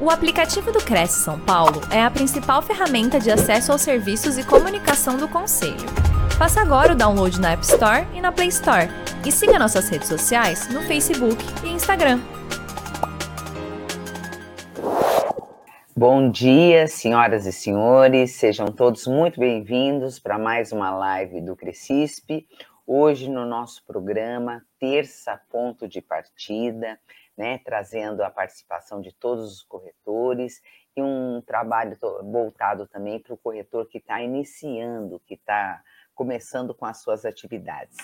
O aplicativo do Cresce São Paulo é a principal ferramenta de acesso aos serviços e comunicação do Conselho. Faça agora o download na App Store e na Play Store. E siga nossas redes sociais no Facebook e Instagram. Bom dia, senhoras e senhores, sejam todos muito bem-vindos para mais uma live do Crescisp. Hoje, no nosso programa, terça ponto de partida, né, trazendo a participação de todos os corretores e um trabalho voltado também para o corretor que está iniciando, que está começando com as suas atividades.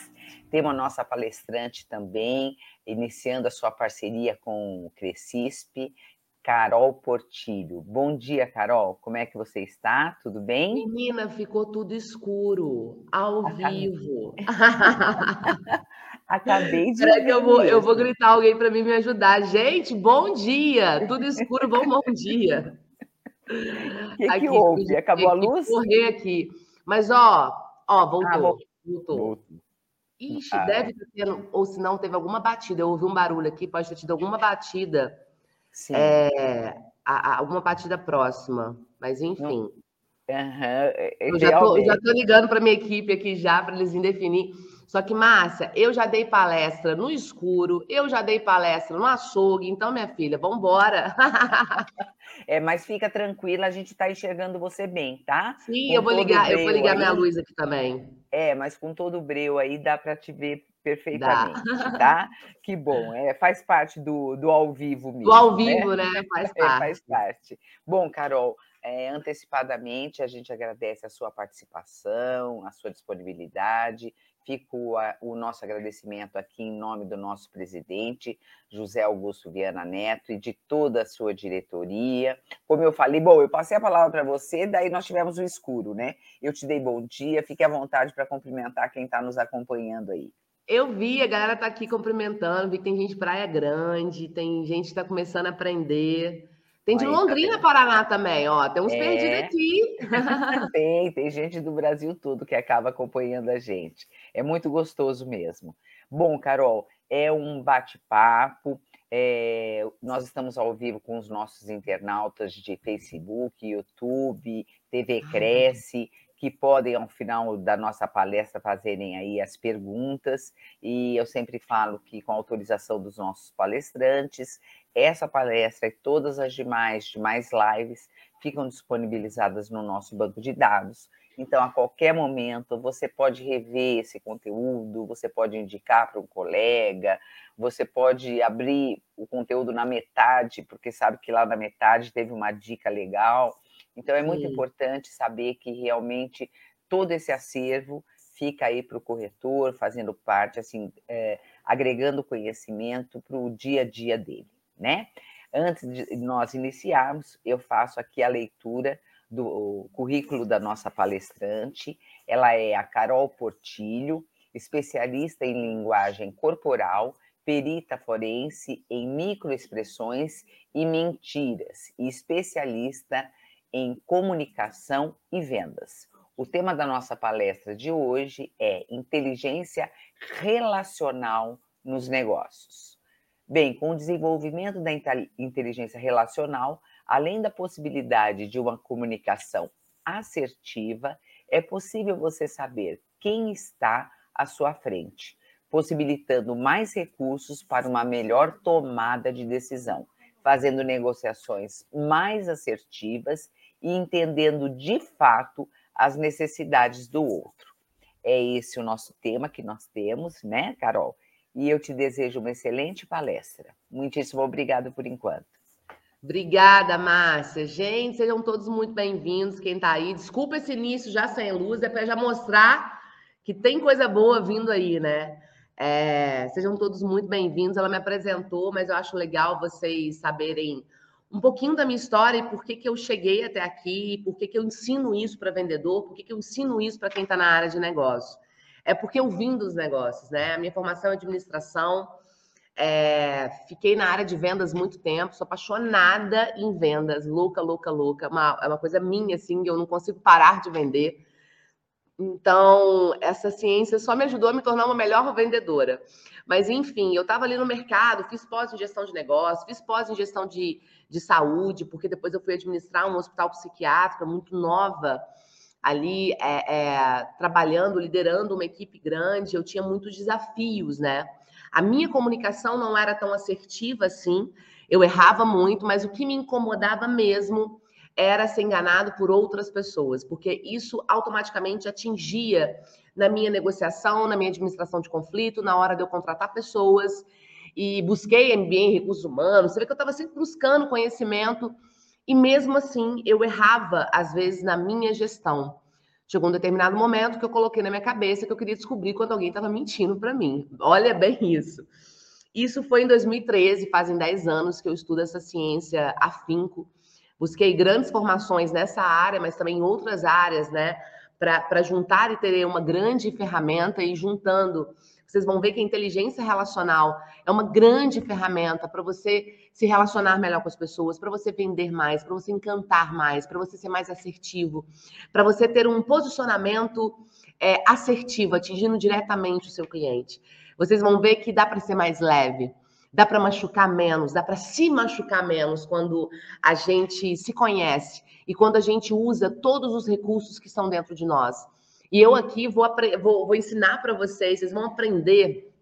Temos a nossa palestrante também, iniciando a sua parceria com o Crescisp, Carol Portilho. Bom dia, Carol. Como é que você está? Tudo bem? Menina, ficou tudo escuro, ao vivo. Acabei de. Será que eu vou, eu vou gritar alguém para me ajudar? Gente, bom dia! Tudo escuro, bom, bom dia. O que, que houve? Acabou a luz? Correr aqui. Mas, ó, ó, voltou. Ah, voltou. voltou. Ixi, ah. deve ter tendo, ou se não, teve alguma batida. Eu ouvi um barulho aqui, pode ter tido alguma batida. Sim. É, a, a, alguma batida próxima. Mas, enfim. Uhum. Eu já tô, já tô ligando para minha equipe aqui já, para eles definir. Só que, Márcia, eu já dei palestra no escuro, eu já dei palestra no açougue, então, minha filha, vamos embora. é, mas fica tranquila, a gente está enxergando você bem, tá? Sim, com eu vou ligar, eu vou ligar aí, minha luz aqui também. É, mas com todo o breu aí dá para te ver perfeitamente, Dá. tá? Que bom, é, faz parte do, do ao vivo mesmo. Do ao né? vivo, né? né? Faz parte. É, faz parte. Bom, Carol, é, antecipadamente a gente agradece a sua participação, a sua disponibilidade Fico a, o nosso agradecimento aqui em nome do nosso presidente, José Augusto Viana Neto, e de toda a sua diretoria. Como eu falei, bom, eu passei a palavra para você, daí nós tivemos o escuro, né? Eu te dei bom dia, fique à vontade para cumprimentar quem está nos acompanhando aí. Eu vi, a galera está aqui cumprimentando, vi que tem gente de Praia Grande, tem gente que está começando a aprender. Tem de Aí, Londrina, tá Paraná também, ó. Tem uns é... perdidos aqui. tem, tem gente do Brasil todo que acaba acompanhando a gente. É muito gostoso mesmo. Bom, Carol, é um bate-papo. É... nós estamos ao vivo com os nossos internautas de Facebook, YouTube, TV Cresce, que podem, ao final da nossa palestra, fazerem aí as perguntas. E eu sempre falo que, com autorização dos nossos palestrantes, essa palestra e todas as demais, demais lives ficam disponibilizadas no nosso banco de dados. Então, a qualquer momento, você pode rever esse conteúdo, você pode indicar para um colega, você pode abrir o conteúdo na metade, porque sabe que lá na metade teve uma dica legal. Então, é muito Sim. importante saber que realmente todo esse acervo fica aí para o corretor, fazendo parte, assim, é, agregando conhecimento para o dia a dia dele né? Antes de nós iniciarmos, eu faço aqui a leitura do currículo da nossa palestrante. Ela é a Carol Portilho, especialista em linguagem corporal, perita forense em microexpressões e mentiras e especialista em comunicação e vendas. O tema da nossa palestra de hoje é inteligência relacional nos negócios. Bem, com o desenvolvimento da inteligência relacional, além da possibilidade de uma comunicação assertiva, é possível você saber quem está à sua frente, possibilitando mais recursos para uma melhor tomada de decisão, fazendo negociações mais assertivas e entendendo de fato as necessidades do outro. É esse o nosso tema que nós temos, né, Carol? E eu te desejo uma excelente palestra. Muitíssimo obrigado por enquanto. Obrigada, Márcia. Gente, sejam todos muito bem-vindos. Quem está aí, desculpa esse início já sem luz, é para já mostrar que tem coisa boa vindo aí, né? É, sejam todos muito bem-vindos. Ela me apresentou, mas eu acho legal vocês saberem um pouquinho da minha história e por que, que eu cheguei até aqui, por que, que eu ensino isso para vendedor, por que, que eu ensino isso para quem está na área de negócio é porque eu vim dos negócios, né? A minha formação é administração, é, fiquei na área de vendas muito tempo, sou apaixonada em vendas, louca, louca, louca. Uma, é uma coisa minha, assim, eu não consigo parar de vender. Então, essa ciência só me ajudou a me tornar uma melhor vendedora. Mas, enfim, eu estava ali no mercado, fiz pós em gestão de negócio, fiz pós em gestão de, de saúde, porque depois eu fui administrar um hospital psiquiátrico muito nova, ali é, é, trabalhando, liderando uma equipe grande, eu tinha muitos desafios, né? A minha comunicação não era tão assertiva assim, eu errava muito, mas o que me incomodava mesmo era ser enganado por outras pessoas, porque isso automaticamente atingia na minha negociação, na minha administração de conflito, na hora de eu contratar pessoas. E busquei MBA em recursos humanos. Você vê que eu estava sempre buscando conhecimento e mesmo assim eu errava às vezes na minha gestão. Chegou um determinado momento que eu coloquei na minha cabeça que eu queria descobrir quando alguém estava mentindo para mim. Olha bem isso. Isso foi em 2013, fazem 10 anos que eu estudo essa ciência afinco. Busquei grandes formações nessa área, mas também em outras áreas, né? Para juntar e ter uma grande ferramenta e juntando. Vocês vão ver que a inteligência relacional é uma grande ferramenta para você se relacionar melhor com as pessoas, para você vender mais, para você encantar mais, para você ser mais assertivo, para você ter um posicionamento é, assertivo, atingindo diretamente o seu cliente. Vocês vão ver que dá para ser mais leve dá para machucar menos, dá para se machucar menos quando a gente se conhece e quando a gente usa todos os recursos que estão dentro de nós. E eu aqui vou, vou, vou ensinar para vocês, vocês vão aprender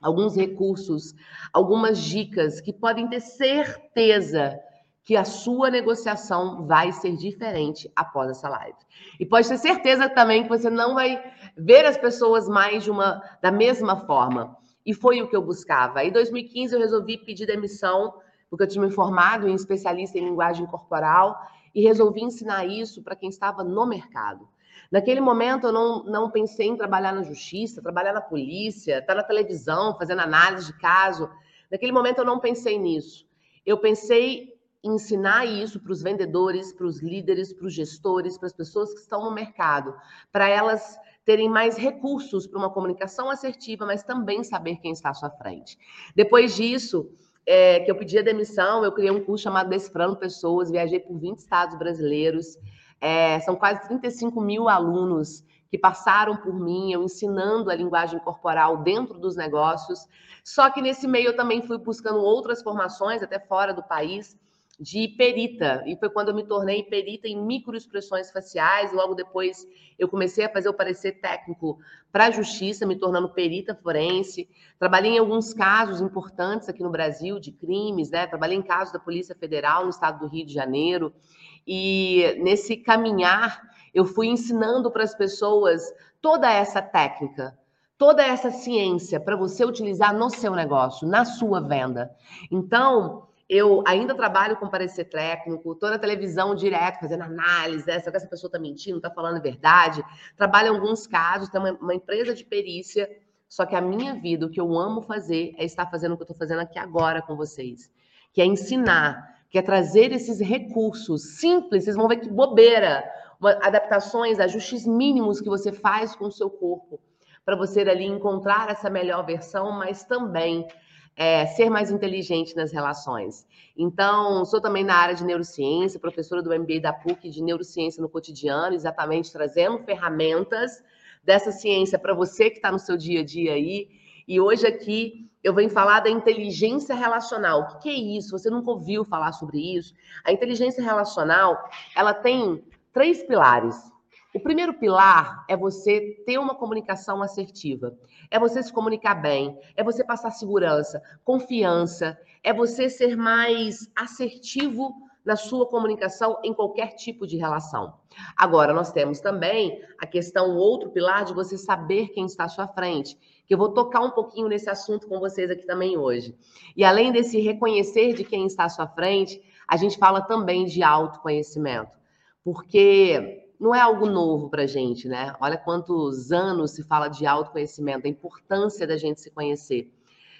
alguns recursos, algumas dicas que podem ter certeza que a sua negociação vai ser diferente após essa live. E pode ter certeza também que você não vai ver as pessoas mais de uma da mesma forma. E foi o que eu buscava. Em 2015 eu resolvi pedir demissão, porque eu tinha me formado em especialista em linguagem corporal e resolvi ensinar isso para quem estava no mercado. Naquele momento eu não, não pensei em trabalhar na justiça, trabalhar na polícia, estar na televisão, fazendo análise de caso. Naquele momento eu não pensei nisso. Eu pensei em ensinar isso para os vendedores, para os líderes, para os gestores, para as pessoas que estão no mercado, para elas terem mais recursos para uma comunicação assertiva, mas também saber quem está à sua frente. Depois disso, é, que eu pedi a demissão, eu criei um curso chamado Decifrando Pessoas, viajei por 20 estados brasileiros, é, são quase 35 mil alunos que passaram por mim, eu ensinando a linguagem corporal dentro dos negócios. Só que nesse meio eu também fui buscando outras formações, até fora do país, de perita, e foi quando eu me tornei perita em microexpressões faciais. Logo depois, eu comecei a fazer o parecer técnico para a justiça, me tornando perita forense. Trabalhei em alguns casos importantes aqui no Brasil de crimes, né? Trabalhei em casos da Polícia Federal no estado do Rio de Janeiro. E nesse caminhar, eu fui ensinando para as pessoas toda essa técnica, toda essa ciência para você utilizar no seu negócio, na sua venda. Então, eu ainda trabalho com parecer técnico, estou na televisão direto, fazendo análise, né? será que essa pessoa está mentindo, está falando a verdade? Trabalho em alguns casos, tem uma, uma, empresa de perícia, só que a minha vida, o que eu amo fazer, é estar fazendo o que eu estou fazendo aqui agora com vocês, que é ensinar, que é trazer esses recursos simples, vocês vão ver que bobeira, adaptações, ajustes mínimos que você faz com o seu corpo, para você ali encontrar essa melhor versão, mas também é, ser mais inteligente nas relações. Então, sou também na área de neurociência, professora do MBA da PUC de neurociência no cotidiano, exatamente trazendo ferramentas dessa ciência para você que está no seu dia a dia aí. E hoje aqui eu venho falar da inteligência relacional. O que é isso? Você nunca ouviu falar sobre isso? A inteligência relacional, ela tem três pilares. O primeiro pilar é você ter uma comunicação assertiva. É você se comunicar bem, é você passar segurança, confiança, é você ser mais assertivo na sua comunicação em qualquer tipo de relação. Agora, nós temos também a questão, outro pilar de você saber quem está à sua frente, que eu vou tocar um pouquinho nesse assunto com vocês aqui também hoje. E além desse reconhecer de quem está à sua frente, a gente fala também de autoconhecimento. Porque não é algo novo para a gente, né? Olha quantos anos se fala de autoconhecimento, a importância da gente se conhecer.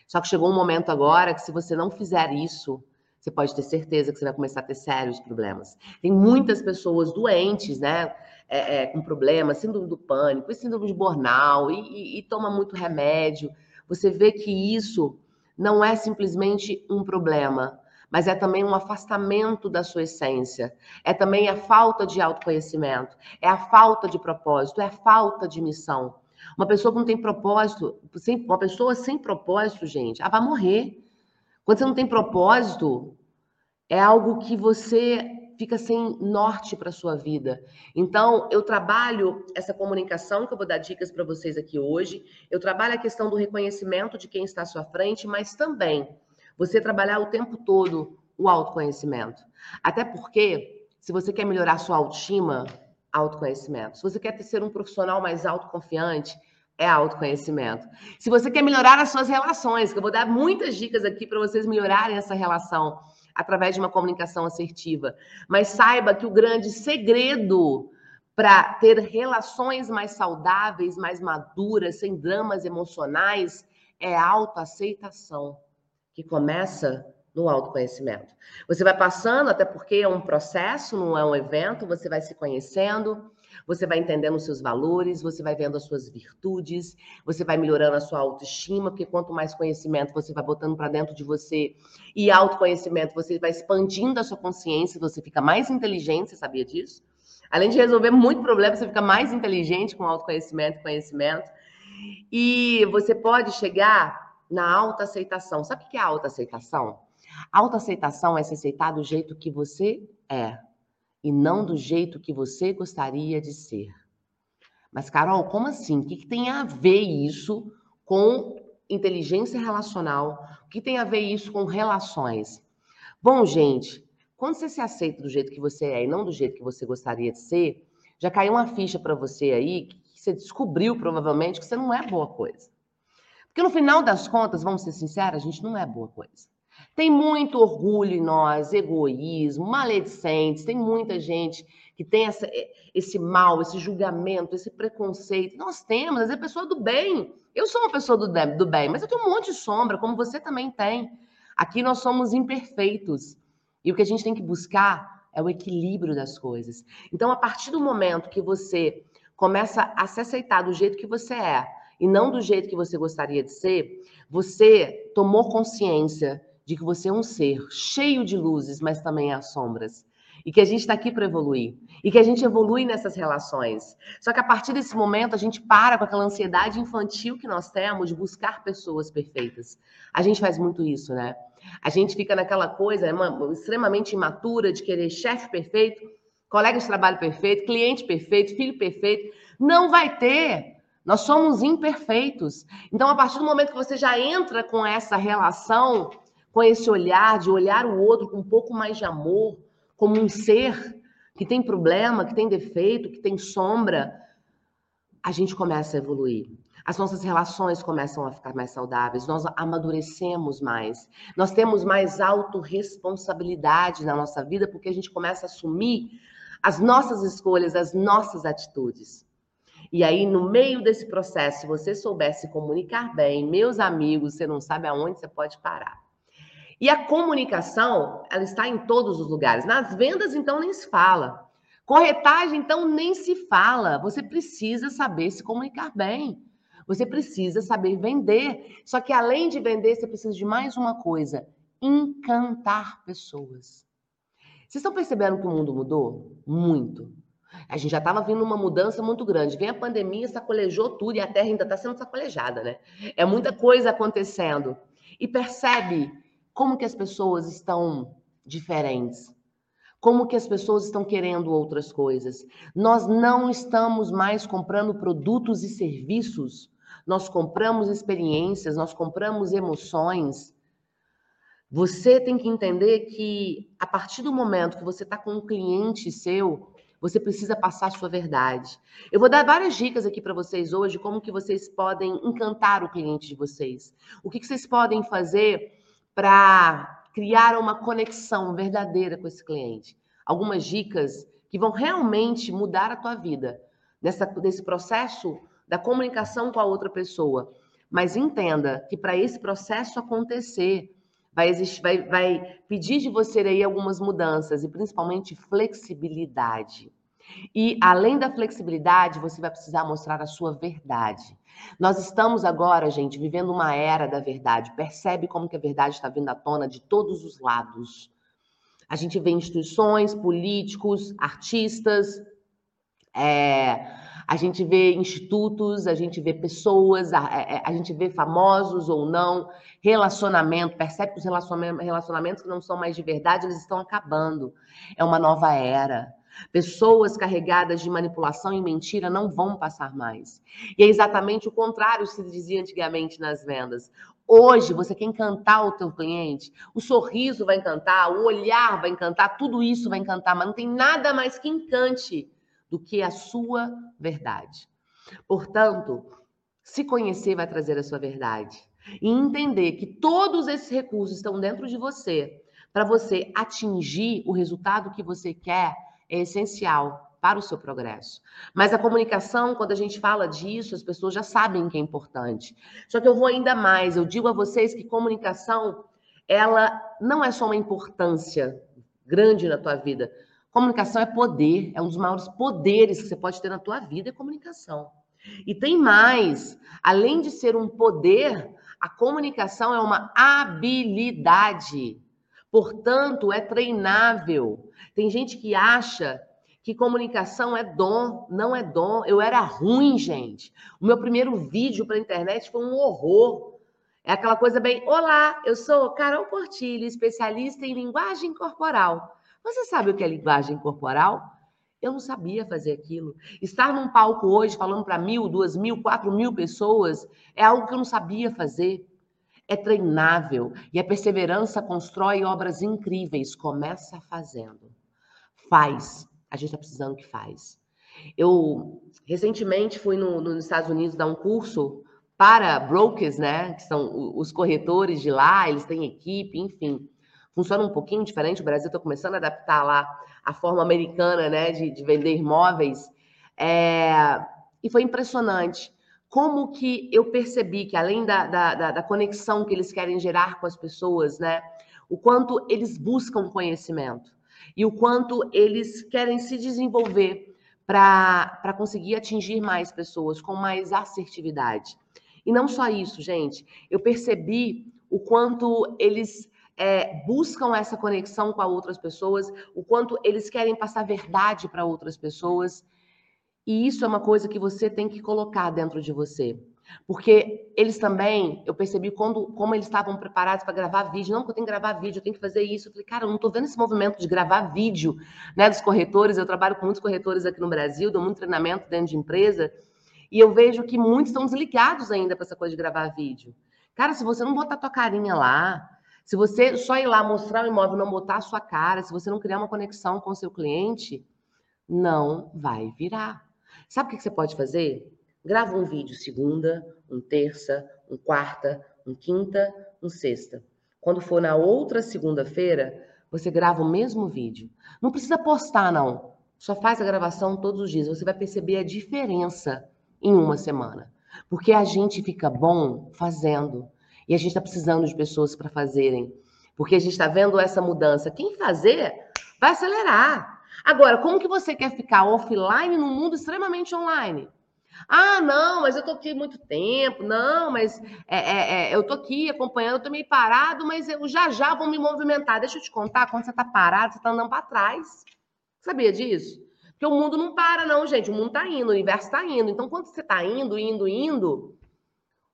Só que chegou um momento agora que se você não fizer isso, você pode ter certeza que você vai começar a ter sérios problemas. Tem muitas pessoas doentes, né? É, é, com problemas, síndrome do pânico, síndrome de burnout, e, e, e toma muito remédio. Você vê que isso não é simplesmente um problema, mas é também um afastamento da sua essência. É também a falta de autoconhecimento, é a falta de propósito, é a falta de missão. Uma pessoa que não tem propósito, uma pessoa sem propósito, gente, ela vai morrer. Quando você não tem propósito, é algo que você fica sem norte para sua vida. Então, eu trabalho essa comunicação que eu vou dar dicas para vocês aqui hoje. Eu trabalho a questão do reconhecimento de quem está à sua frente, mas também você trabalhar o tempo todo o autoconhecimento. Até porque, se você quer melhorar sua autoestima, autoconhecimento. Se você quer ser um profissional mais autoconfiante, é autoconhecimento. Se você quer melhorar as suas relações, que eu vou dar muitas dicas aqui para vocês melhorarem essa relação através de uma comunicação assertiva. Mas saiba que o grande segredo para ter relações mais saudáveis, mais maduras, sem dramas emocionais, é autoaceitação, que começa no autoconhecimento. Você vai passando, até porque é um processo, não é um evento, você vai se conhecendo, você vai entendendo os seus valores, você vai vendo as suas virtudes, você vai melhorando a sua autoestima, porque quanto mais conhecimento você vai botando para dentro de você e autoconhecimento, você vai expandindo a sua consciência, você fica mais inteligente, você sabia disso? Além de resolver muito problema, você fica mais inteligente com autoconhecimento e conhecimento. E você pode chegar na autoaceitação. Sabe o que é autoaceitação? Autoaceitação é se aceitar do jeito que você é e não do jeito que você gostaria de ser. Mas, Carol, como assim? O que, que tem a ver isso com inteligência relacional? O que tem a ver isso com relações? Bom, gente, quando você se aceita do jeito que você é e não do jeito que você gostaria de ser, já caiu uma ficha para você aí que você descobriu provavelmente que você não é boa coisa. Porque no final das contas, vamos ser sinceros, a gente não é boa coisa. Tem muito orgulho em nós, egoísmo, maledicentes, tem muita gente que tem essa, esse mal, esse julgamento, esse preconceito. Nós temos, às é pessoa do bem. Eu sou uma pessoa do, do bem, mas eu tenho um monte de sombra, como você também tem. Aqui nós somos imperfeitos. E o que a gente tem que buscar é o equilíbrio das coisas. Então, a partir do momento que você começa a se aceitar do jeito que você é e não do jeito que você gostaria de ser, você tomou consciência de que você é um ser cheio de luzes, mas também há sombras. E que a gente está aqui para evoluir. E que a gente evolui nessas relações. Só que a partir desse momento, a gente para com aquela ansiedade infantil que nós temos de buscar pessoas perfeitas. A gente faz muito isso, né? A gente fica naquela coisa é uma, extremamente imatura de querer chefe perfeito, colega de trabalho perfeito, cliente perfeito, filho perfeito. Não vai ter. Nós somos imperfeitos. Então, a partir do momento que você já entra com essa relação com esse olhar de olhar o outro com um pouco mais de amor, como um ser que tem problema, que tem defeito, que tem sombra, a gente começa a evoluir. As nossas relações começam a ficar mais saudáveis, nós amadurecemos mais, nós temos mais autorresponsabilidade na nossa vida, porque a gente começa a assumir as nossas escolhas, as nossas atitudes. E aí, no meio desse processo, se você soubesse comunicar bem, meus amigos, você não sabe aonde você pode parar. E a comunicação, ela está em todos os lugares. Nas vendas, então, nem se fala. Corretagem, então, nem se fala. Você precisa saber se comunicar bem. Você precisa saber vender. Só que além de vender, você precisa de mais uma coisa: encantar pessoas. Vocês estão percebendo que o mundo mudou? Muito. A gente já estava vindo uma mudança muito grande. Vem a pandemia, sacolejou tudo e a Terra ainda está sendo sacolejada, né? É muita coisa acontecendo. E percebe como que as pessoas estão diferentes? Como que as pessoas estão querendo outras coisas? Nós não estamos mais comprando produtos e serviços. Nós compramos experiências, nós compramos emoções. Você tem que entender que a partir do momento que você está com um cliente seu, você precisa passar a sua verdade. Eu vou dar várias dicas aqui para vocês hoje, como que vocês podem encantar o cliente de vocês. O que, que vocês podem fazer para criar uma conexão verdadeira com esse cliente. Algumas dicas que vão realmente mudar a tua vida nessa, nesse processo da comunicação com a outra pessoa. Mas entenda que para esse processo acontecer, vai, existir, vai, vai pedir de você aí algumas mudanças e principalmente flexibilidade. E além da flexibilidade, você vai precisar mostrar a sua verdade. Nós estamos agora, gente, vivendo uma era da verdade. Percebe como que a verdade está vindo à tona de todos os lados. A gente vê instituições, políticos, artistas, é, a gente vê institutos, a gente vê pessoas, a, é, é, a, gente vê famosos ou não, relacionamento, percebe que os relacionamentos que não são mais de verdade, eles estão acabando. É uma nova era. Pessoas carregadas de manipulação e mentira não vão passar mais. E é exatamente o contrário que se dizia antigamente nas vendas. Hoje, você quer encantar o teu cliente, o sorriso vai encantar, o olhar vai encantar, tudo isso vai encantar, mas não tem nada mais que encante do que a sua verdade. Portanto, se conhecer vai trazer a sua verdade. E entender que todos esses recursos estão dentro de você para você atingir o resultado que você quer é essencial para o seu progresso. Mas a comunicação, quando a gente fala disso, as pessoas já sabem que é importante. Só que eu vou ainda mais, eu digo a vocês que comunicação, ela não é só uma importância grande na tua vida. Comunicação é poder, é um dos maiores poderes que você pode ter na tua vida, é comunicação. E tem mais, além de ser um poder, a comunicação é uma habilidade. Portanto, é treinável. Tem gente que acha que comunicação é dom, não é dom. Eu era ruim, gente. O meu primeiro vídeo para a internet foi um horror. É aquela coisa bem, olá, eu sou Carol Portilho, especialista em linguagem corporal. Você sabe o que é linguagem corporal? Eu não sabia fazer aquilo. Estar num palco hoje falando para mil, duas mil, quatro mil pessoas é algo que eu não sabia fazer é treinável e a perseverança constrói obras incríveis. Começa fazendo. Faz. A gente está precisando que faz. Eu recentemente fui no, nos Estados Unidos dar um curso para brokers, né? Que são os corretores de lá, eles têm equipe, enfim. Funciona um pouquinho diferente. O Brasil está começando a adaptar lá a forma americana, né? De, de vender imóveis. É... E foi impressionante como que eu percebi que além da, da, da, conexão que eles querem gerar com as pessoas, né? O quanto eles buscam conhecimento e o quanto eles querem se desenvolver para conseguir atingir mais pessoas com mais assertividade. E não só isso, gente. Eu percebi o quanto eles é, buscam essa conexão com outras pessoas, o quanto eles querem passar verdade para outras pessoas e isso é uma coisa que você tem que colocar dentro de você. Porque eles também, eu percebi quando, como eles estavam preparados para gravar vídeo. Não, que eu tenho que gravar vídeo, eu tenho que fazer isso. Eu falei, cara, eu não estou vendo esse movimento de gravar vídeo né, dos corretores. Eu trabalho com muitos corretores aqui no Brasil, dou muito treinamento dentro de empresa. E eu vejo que muitos estão desligados ainda para essa coisa de gravar vídeo. Cara, se você não botar tua carinha lá, se você só ir lá mostrar o imóvel, não botar a sua cara, se você não criar uma conexão com o seu cliente, não vai virar. Sabe o que você pode fazer? Grava um vídeo segunda, um terça, um quarta, um quinta, um sexta. Quando for na outra segunda-feira, você grava o mesmo vídeo. Não precisa postar, não. Só faz a gravação todos os dias. Você vai perceber a diferença em uma semana. Porque a gente fica bom fazendo. E a gente está precisando de pessoas para fazerem. Porque a gente está vendo essa mudança. Quem fazer vai acelerar. Agora, como que você quer ficar offline num mundo extremamente online? Ah, não, mas eu tô aqui muito tempo. Não, mas é, é, é, eu tô aqui acompanhando, eu meio parado, mas eu já já vou me movimentar. Deixa eu te contar, quando você tá parado, você tá andando para trás. Sabia disso? Porque o mundo não para, não, gente. O mundo tá indo, o universo tá indo. Então, quando você tá indo, indo, indo,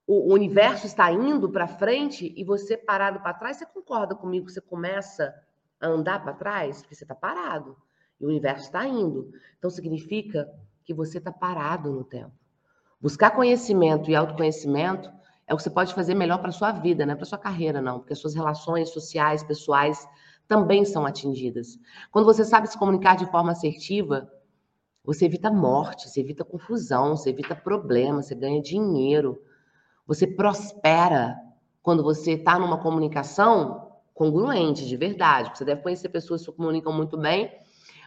o, universo está indo para frente e você parado para trás, você concorda comigo? Você começa a andar para trás porque você tá parado. E o universo está indo. Então, significa que você está parado no tempo. Buscar conhecimento e autoconhecimento é o que você pode fazer melhor para sua vida, não é para sua carreira, não, porque as suas relações sociais, pessoais também são atingidas. Quando você sabe se comunicar de forma assertiva, você evita morte, você evita confusão, você evita problemas, você ganha dinheiro, você prospera quando você está numa comunicação congruente, de verdade. Você deve conhecer pessoas que se comunicam muito bem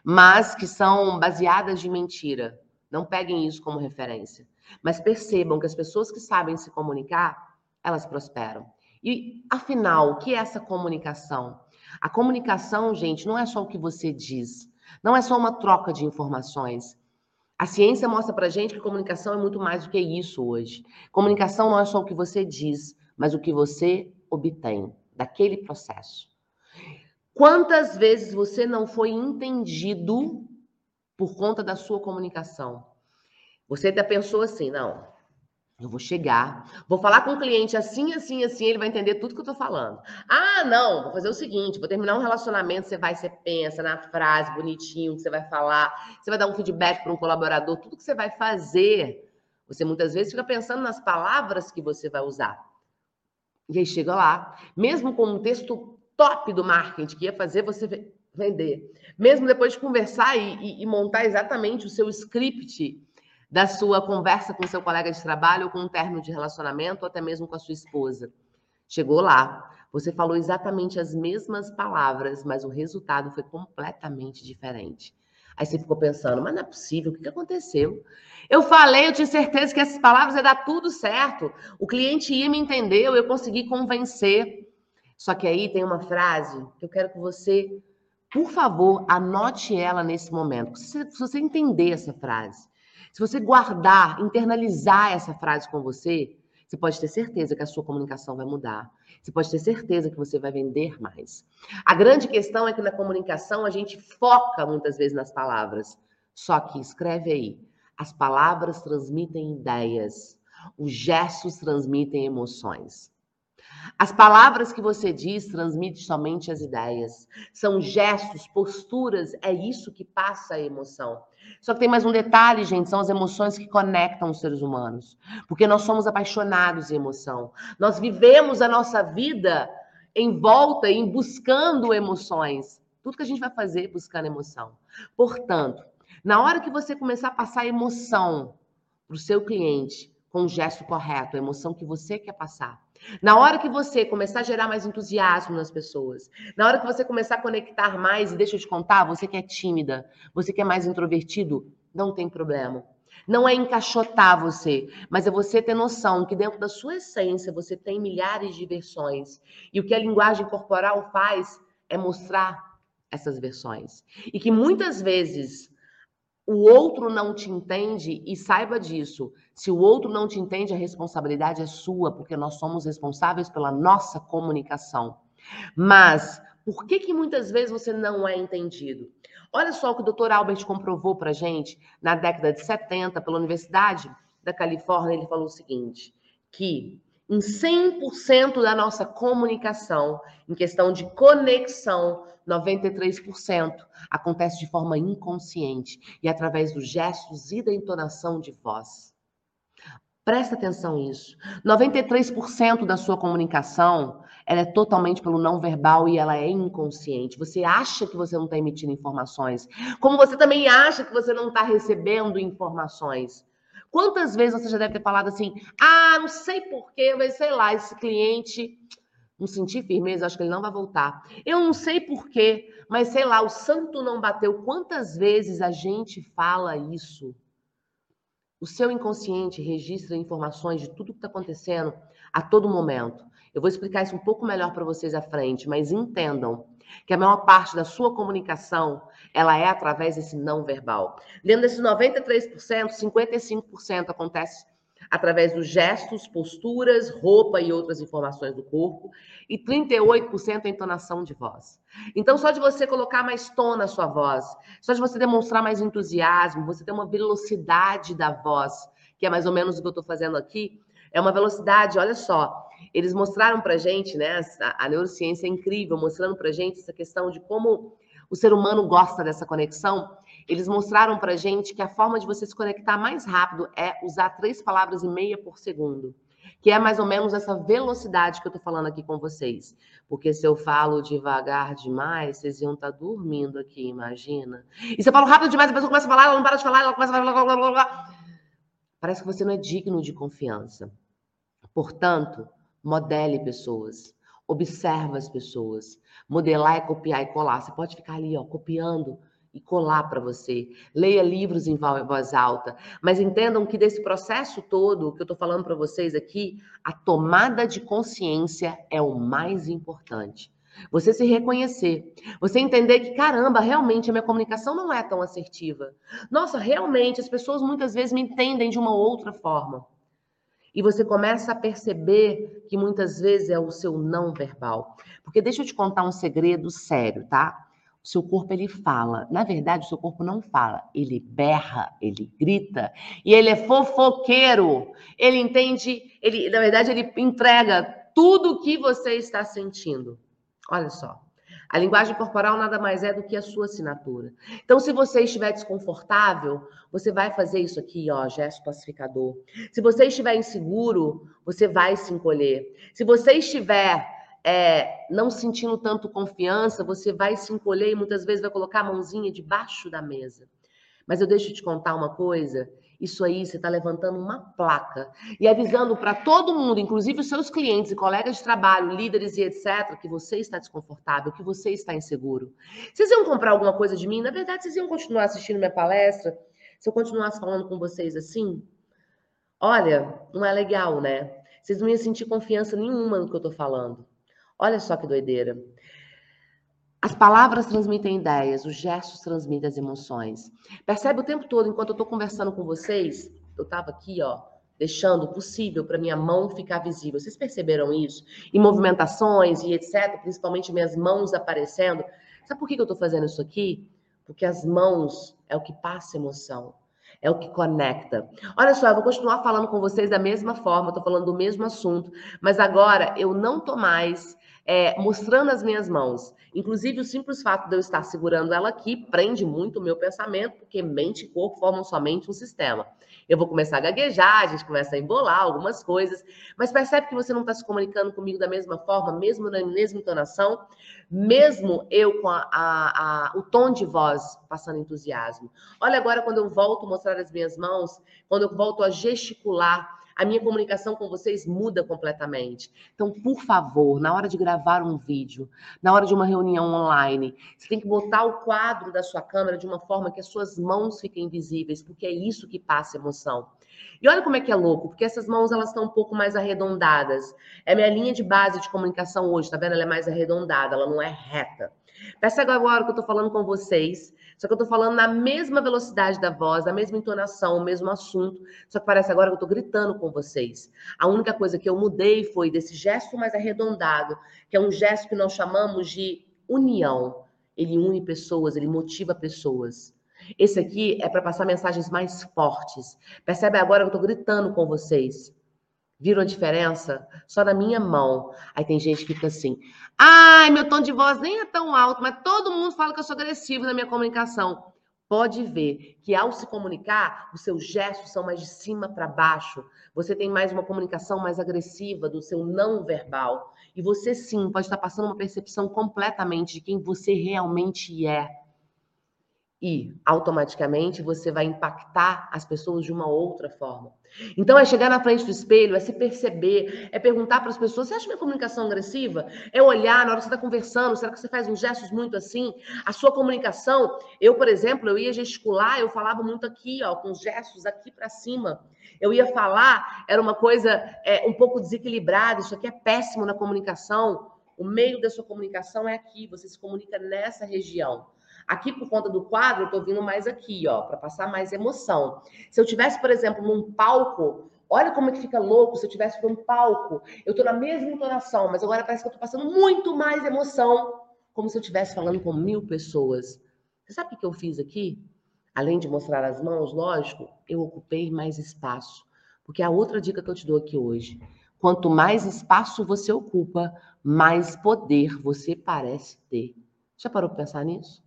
mas que são baseadas de mentira. Não peguem isso como referência. Mas percebam que as pessoas que sabem se comunicar, elas prosperam. E, afinal, o que é essa comunicação? A comunicação, gente, não é só o que você diz. Não é só uma troca de informações. A ciência mostra para gente que comunicação é muito mais do que isso hoje. Comunicação não é só o que você diz, mas o que você obtém daquele processo. Quantas vezes você não foi entendido por conta da sua comunicação? Você até pensou assim, não, eu vou chegar, vou falar com o cliente assim, assim, assim, ele vai entender tudo que eu tô falando. Ah, não, vou fazer o seguinte, vou terminar um relacionamento, você vai, você pensa na frase bonitinho que você vai falar, você vai dar um feedback para um colaborador, tudo que você vai fazer. Você muitas vezes fica pensando nas palavras que você vai usar. E aí chega lá, mesmo com um texto top do marketing que ia fazer você vender, mesmo depois de conversar e, e, e montar exatamente o seu script da sua conversa com seu colega de trabalho ou com um término de relacionamento ou até mesmo com a sua esposa. Chegou lá, você falou exatamente as mesmas palavras, mas o resultado foi completamente diferente. Aí você ficou pensando, mas não é possível, o que aconteceu? Eu falei, eu tinha certeza que essas palavras ia dar tudo certo. O cliente ia me entender, eu consegui convencer. Só que aí tem uma frase que eu quero que você, por favor, anote ela nesse momento. Se você entender essa frase, se você guardar, internalizar essa frase com você, você pode ter certeza que a sua comunicação vai mudar. Você pode ter certeza que você vai vender mais. A grande questão é que na comunicação a gente foca muitas vezes nas palavras. Só que escreve aí. As palavras transmitem ideias. Os gestos transmitem emoções. As palavras que você diz transmitem somente as ideias. São gestos, posturas, é isso que passa a emoção. Só que tem mais um detalhe, gente, são as emoções que conectam os seres humanos. Porque nós somos apaixonados em emoção. Nós vivemos a nossa vida em volta, em buscando emoções. Tudo que a gente vai fazer buscando emoção. Portanto, na hora que você começar a passar emoção para o seu cliente com o gesto correto, a emoção que você quer passar, na hora que você começar a gerar mais entusiasmo nas pessoas, na hora que você começar a conectar mais, e deixa eu te contar, você que é tímida, você que é mais introvertido, não tem problema. Não é encaixotar você, mas é você ter noção que dentro da sua essência você tem milhares de versões. E o que a linguagem corporal faz é mostrar essas versões. E que muitas vezes o outro não te entende e saiba disso. Se o outro não te entende, a responsabilidade é sua, porque nós somos responsáveis pela nossa comunicação. Mas por que que muitas vezes você não é entendido? Olha só o que o Dr. Albert comprovou para gente na década de 70 pela Universidade da Califórnia. Ele falou o seguinte, que em 100% da nossa comunicação, em questão de conexão, 93% acontece de forma inconsciente e através dos gestos e da entonação de voz. Presta atenção nisso. 93% da sua comunicação ela é totalmente pelo não verbal e ela é inconsciente. Você acha que você não está emitindo informações, como você também acha que você não está recebendo informações. Quantas vezes você já deve ter falado assim: ah, não sei porquê, mas sei lá, esse cliente não senti firmeza, acho que ele não vai voltar. Eu não sei porquê, mas sei lá, o santo não bateu. Quantas vezes a gente fala isso? O seu inconsciente registra informações de tudo que está acontecendo a todo momento. Eu vou explicar isso um pouco melhor para vocês à frente, mas entendam que a maior parte da sua comunicação ela é através desse não verbal. Dentro desses 93%, 55% acontece através dos gestos, posturas, roupa e outras informações do corpo, e 38% a entonação de voz. Então, só de você colocar mais tom na sua voz, só de você demonstrar mais entusiasmo, você ter uma velocidade da voz, que é mais ou menos o que eu estou fazendo aqui, é uma velocidade, olha só, eles mostraram para gente, né, a, a neurociência é incrível, mostrando para gente essa questão de como o ser humano gosta dessa conexão, eles mostraram para gente que a forma de você se conectar mais rápido é usar três palavras e meia por segundo, que é mais ou menos essa velocidade que eu estou falando aqui com vocês. Porque se eu falo devagar demais, vocês iam estar tá dormindo aqui, imagina. E se eu falo rápido demais, a pessoa começa a falar, ela não para de falar, ela começa a falar, blá, blá, blá, blá. Parece que você não é digno de confiança. Portanto, modele pessoas. Observa as pessoas. Modelar é copiar e colar. Você pode ficar ali, ó, copiando e colar para você. Leia livros em voz alta, mas entendam que desse processo todo que eu estou falando para vocês aqui, a tomada de consciência é o mais importante. Você se reconhecer. Você entender que, caramba, realmente a minha comunicação não é tão assertiva. Nossa, realmente as pessoas muitas vezes me entendem de uma outra forma. E você começa a perceber que muitas vezes é o seu não verbal. Porque deixa eu te contar um segredo sério, tá? O seu corpo ele fala. Na verdade, o seu corpo não fala. Ele berra, ele grita e ele é fofoqueiro. Ele entende, ele, na verdade, ele entrega tudo o que você está sentindo. Olha só. A linguagem corporal nada mais é do que a sua assinatura. Então, se você estiver desconfortável, você vai fazer isso aqui, ó, gesto pacificador. Se você estiver inseguro, você vai se encolher. Se você estiver é, não sentindo tanto confiança, você vai se encolher e muitas vezes vai colocar a mãozinha debaixo da mesa. Mas eu deixo te contar uma coisa isso aí você está levantando uma placa e avisando para todo mundo, inclusive os seus clientes e colegas de trabalho, líderes e etc., que você está desconfortável, que você está inseguro. Vocês iam comprar alguma coisa de mim? Na verdade, vocês iam continuar assistindo minha palestra? Se eu continuasse falando com vocês assim? Olha, não é legal, né? Vocês não iam sentir confiança nenhuma no que eu estou falando. Olha só que doideira. As palavras transmitem ideias, os gestos transmitem as emoções. Percebe o tempo todo, enquanto eu estou conversando com vocês, eu estava aqui, ó, deixando possível para minha mão ficar visível. Vocês perceberam isso? Em movimentações e etc., principalmente minhas mãos aparecendo. Sabe por que eu estou fazendo isso aqui? Porque as mãos é o que passa emoção. É o que conecta. Olha só, eu vou continuar falando com vocês da mesma forma, estou falando do mesmo assunto, mas agora eu não estou mais é, mostrando as minhas mãos. Inclusive, o simples fato de eu estar segurando ela aqui prende muito o meu pensamento, porque mente e corpo formam somente um sistema. Eu vou começar a gaguejar, a gente começa a embolar algumas coisas, mas percebe que você não está se comunicando comigo da mesma forma, mesmo na mesma entonação, mesmo eu com a, a, a, o tom de voz passando entusiasmo. Olha agora quando eu volto a mostrar as minhas mãos, quando eu volto a gesticular a minha comunicação com vocês muda completamente. Então, por favor, na hora de gravar um vídeo, na hora de uma reunião online, você tem que botar o quadro da sua câmera de uma forma que as suas mãos fiquem visíveis, porque é isso que passa emoção. E olha como é que é louco, porque essas mãos elas estão um pouco mais arredondadas. É minha linha de base de comunicação hoje, tá vendo? Ela é mais arredondada, ela não é reta. Percebe agora que eu tô falando com vocês só que eu tô falando na mesma velocidade da voz, na mesma entonação, o mesmo assunto. Só que parece agora que eu tô gritando com vocês. A única coisa que eu mudei foi desse gesto mais arredondado, que é um gesto que nós chamamos de união. Ele une pessoas, ele motiva pessoas. Esse aqui é para passar mensagens mais fortes. Percebe agora que eu tô gritando com vocês. Viram a diferença? Só na minha mão. Aí tem gente que fica assim: ai, meu tom de voz nem é tão alto, mas todo mundo fala que eu sou agressivo na minha comunicação. Pode ver que ao se comunicar, os seus gestos são mais de cima para baixo. Você tem mais uma comunicação mais agressiva do seu não verbal. E você sim pode estar passando uma percepção completamente de quem você realmente é. E automaticamente você vai impactar as pessoas de uma outra forma. Então, é chegar na frente do espelho, é se perceber, é perguntar para as pessoas: você acha minha comunicação agressiva? É olhar na hora que você está conversando, será que você faz uns gestos muito assim? A sua comunicação, eu, por exemplo, eu ia gesticular, eu falava muito aqui, ó, com gestos aqui para cima. Eu ia falar, era uma coisa é, um pouco desequilibrada, isso aqui é péssimo na comunicação. O meio da sua comunicação é aqui, você se comunica nessa região. Aqui, por conta do quadro, eu tô vindo mais aqui, ó, para passar mais emoção. Se eu tivesse, por exemplo, num palco, olha como é que fica louco se eu tivesse num palco. Eu tô na mesma entonação, mas agora parece que eu tô passando muito mais emoção, como se eu estivesse falando com mil pessoas. Você sabe o que eu fiz aqui? Além de mostrar as mãos, lógico, eu ocupei mais espaço. Porque a outra dica que eu te dou aqui hoje, quanto mais espaço você ocupa, mais poder você parece ter. Já parou para pensar nisso?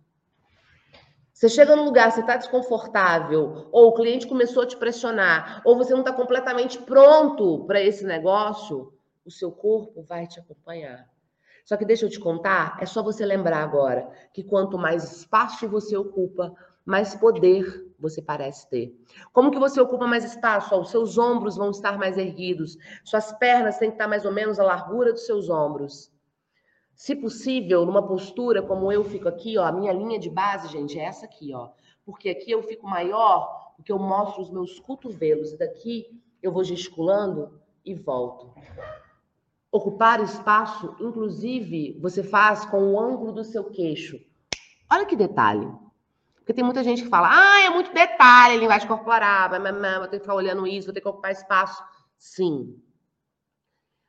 Você chega num lugar, você está desconfortável, ou o cliente começou a te pressionar, ou você não está completamente pronto para esse negócio, o seu corpo vai te acompanhar. Só que deixa eu te contar, é só você lembrar agora que quanto mais espaço você ocupa, mais poder você parece ter. Como que você ocupa mais espaço? Os seus ombros vão estar mais erguidos, suas pernas têm que estar mais ou menos a largura dos seus ombros. Se possível, numa postura como eu fico aqui, ó, a minha linha de base, gente, é essa aqui, ó. Porque aqui eu fico maior, porque eu mostro os meus cotovelos e daqui eu vou gesticulando e volto. Ocupar espaço, inclusive, você faz com o ângulo do seu queixo. Olha que detalhe. Porque tem muita gente que fala, ah, é muito detalhe, linguagem corporal, vou ter que ficar olhando isso, vou ter que ocupar espaço. Sim.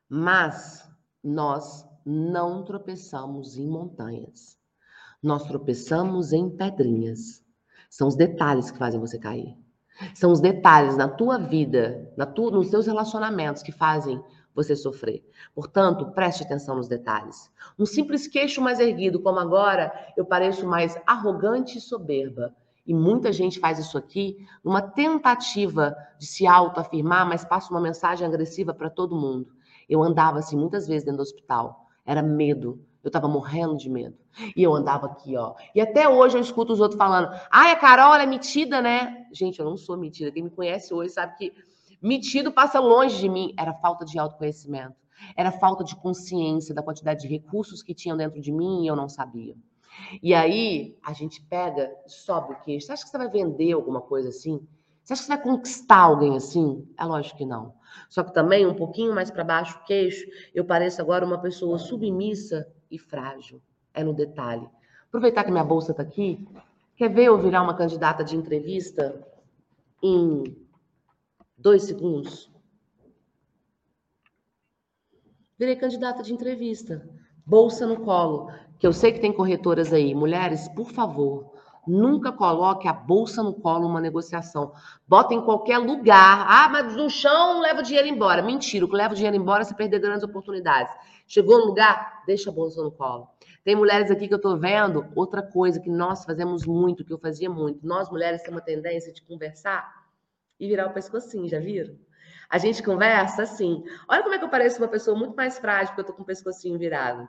Mas nós não tropeçamos em montanhas. Nós tropeçamos em pedrinhas. São os detalhes que fazem você cair. São os detalhes na tua vida, na tua, nos teus relacionamentos que fazem você sofrer. Portanto, preste atenção nos detalhes. Um simples queixo mais erguido, como agora, eu pareço mais arrogante e soberba. E muita gente faz isso aqui numa tentativa de se autoafirmar, mas passa uma mensagem agressiva para todo mundo. Eu andava assim muitas vezes dentro do hospital. Era medo. Eu estava morrendo de medo. E eu andava aqui, ó. E até hoje eu escuto os outros falando: ai, a Carol, é metida, né? Gente, eu não sou metida. Quem me conhece hoje sabe que Metido passa longe de mim. Era falta de autoconhecimento. Era falta de consciência da quantidade de recursos que tinham dentro de mim e eu não sabia. E aí a gente pega, sobe o queixo. Você acha que você vai vender alguma coisa assim? Você acha que você vai conquistar alguém assim? É lógico que não. Só que também, um pouquinho mais para baixo o queixo, eu pareço agora uma pessoa submissa e frágil. É no detalhe. Aproveitar que minha bolsa está aqui. Quer ver eu virar uma candidata de entrevista em Dois segundos. Virei candidata de entrevista. Bolsa no colo. Que eu sei que tem corretoras aí. Mulheres, por favor, nunca coloque a bolsa no colo numa negociação. Bota em qualquer lugar. Ah, mas no chão leva o dinheiro embora. Mentira, o que leva o dinheiro embora é você perder grandes oportunidades. Chegou no lugar, deixa a bolsa no colo. Tem mulheres aqui que eu tô vendo, outra coisa que nós fazemos muito, que eu fazia muito. Nós mulheres temos uma tendência de conversar e virar o pescocinho, já viram? A gente conversa assim. Olha como é que eu pareço uma pessoa muito mais frágil porque eu tô com o pescocinho virado.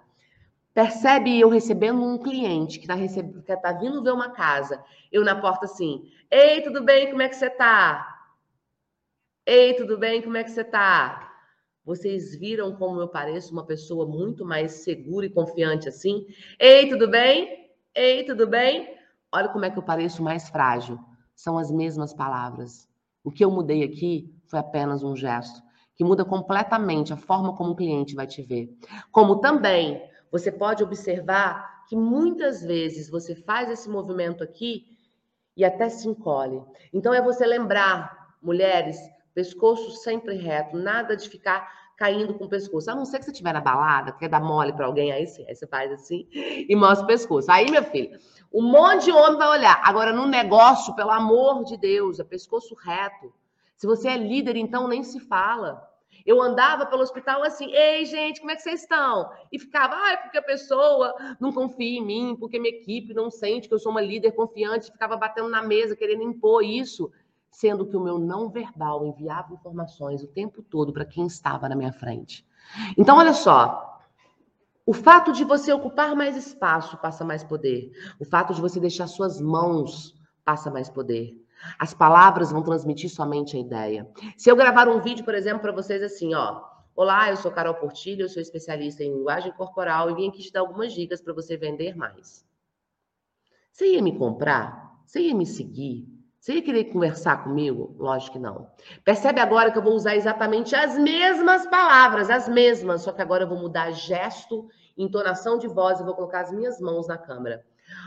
Percebe eu recebendo um cliente que tá, receb... que tá vindo ver uma casa. Eu na porta assim: Ei, tudo bem? Como é que você tá? Ei, tudo bem? Como é que você tá? Vocês viram como eu pareço uma pessoa muito mais segura e confiante assim? Ei, tudo bem? Ei, tudo bem? Olha como é que eu pareço mais frágil. São as mesmas palavras. O que eu mudei aqui foi apenas um gesto, que muda completamente a forma como o cliente vai te ver. Como também você pode observar que muitas vezes você faz esse movimento aqui e até se encolhe. Então é você lembrar, mulheres, pescoço sempre reto, nada de ficar caindo com o pescoço. A não ser que você estiver na balada, quer dar mole para alguém, aí sim, aí você faz assim e mostra o pescoço. Aí, minha filha, um monte de homem vai olhar. Agora, no negócio, pelo amor de Deus, é pescoço reto. Se você é líder, então nem se fala. Eu andava pelo hospital assim, ei, gente, como é que vocês estão? E ficava, ah, é porque a pessoa não confia em mim, porque minha equipe não sente que eu sou uma líder confiante, ficava batendo na mesa, querendo impor isso, sendo que o meu não verbal enviava informações o tempo todo para quem estava na minha frente. Então, olha só, o fato de você ocupar mais espaço passa mais poder. O fato de você deixar suas mãos passa mais poder. As palavras vão transmitir somente a ideia. Se eu gravar um vídeo, por exemplo, para vocês assim, ó. Olá, eu sou Carol Portilho, eu sou especialista em linguagem corporal e vim aqui te dar algumas dicas para você vender mais. Você ia me comprar? Você ia me seguir? Você ia querer conversar comigo? Lógico que não. Percebe agora que eu vou usar exatamente as mesmas palavras, as mesmas, só que agora eu vou mudar gesto, entonação de voz e vou colocar as minhas mãos na câmera.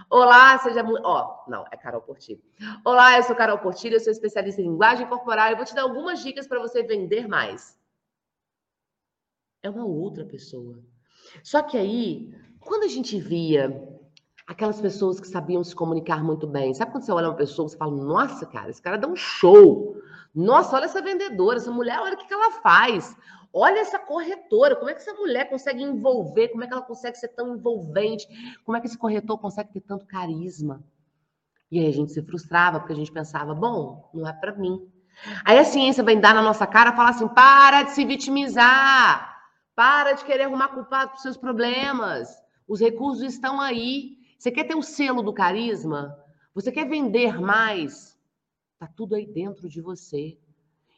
Olá, seja muito. Ó, não, é Carol Portilho. Olá, eu sou Carol Portilho, eu sou especialista em linguagem corporal e vou te dar algumas dicas para você vender mais. É uma outra pessoa. Só que aí, quando a gente via aquelas pessoas que sabiam se comunicar muito bem. Sabe quando você olha uma pessoa e fala, nossa, cara, esse cara dá um show. Nossa, olha essa vendedora, essa mulher, olha o que, que ela faz. Olha essa corretora, como é que essa mulher consegue envolver, como é que ela consegue ser tão envolvente, como é que esse corretor consegue ter tanto carisma. E aí a gente se frustrava, porque a gente pensava, bom, não é para mim. Aí a ciência vem dar na nossa cara e assim: para de se vitimizar, para de querer arrumar culpado para seus problemas. Os recursos estão aí. Você quer ter o selo do carisma? Você quer vender mais? Tá tudo aí dentro de você.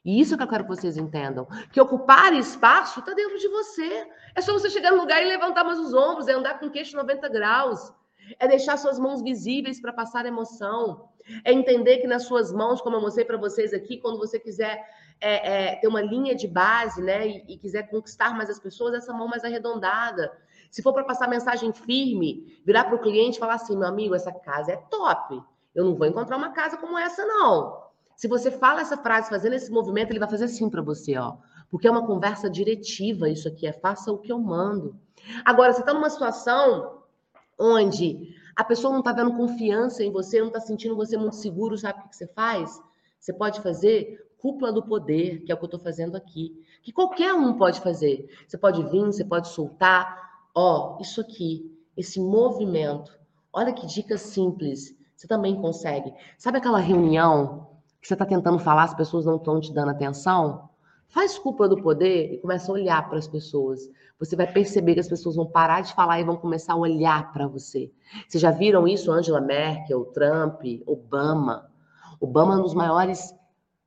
E isso que eu quero que vocês entendam. Que ocupar espaço está dentro de você. É só você chegar no lugar e levantar mais os ombros, é andar com o queixo 90 graus. É deixar suas mãos visíveis para passar emoção. É entender que nas suas mãos, como eu mostrei para vocês aqui, quando você quiser é, é, ter uma linha de base, né, e, e, quiser conquistar mais as pessoas, essa mão mais arredondada. Se for para passar mensagem firme, virar para o cliente e falar assim, meu amigo, essa casa é top. Eu não vou encontrar uma casa como essa, não. Se você fala essa frase fazendo esse movimento, ele vai fazer assim para você, ó. Porque é uma conversa diretiva, isso aqui é faça o que eu mando. Agora, você está numa situação onde a pessoa não está vendo confiança em você, não está sentindo você muito seguro, sabe o que você faz? Você pode fazer cúpula do poder, que é o que eu estou fazendo aqui, que qualquer um pode fazer. Você pode vir, você pode soltar, ó, isso aqui, esse movimento. Olha que dica simples. Você também consegue. Sabe aquela reunião que você está tentando falar, as pessoas não estão te dando atenção? Faz cúpula do poder e começa a olhar para as pessoas. Você vai perceber que as pessoas vão parar de falar e vão começar a olhar para você. Vocês já viram isso? Angela Merkel, Trump, Obama. Obama é um dos maiores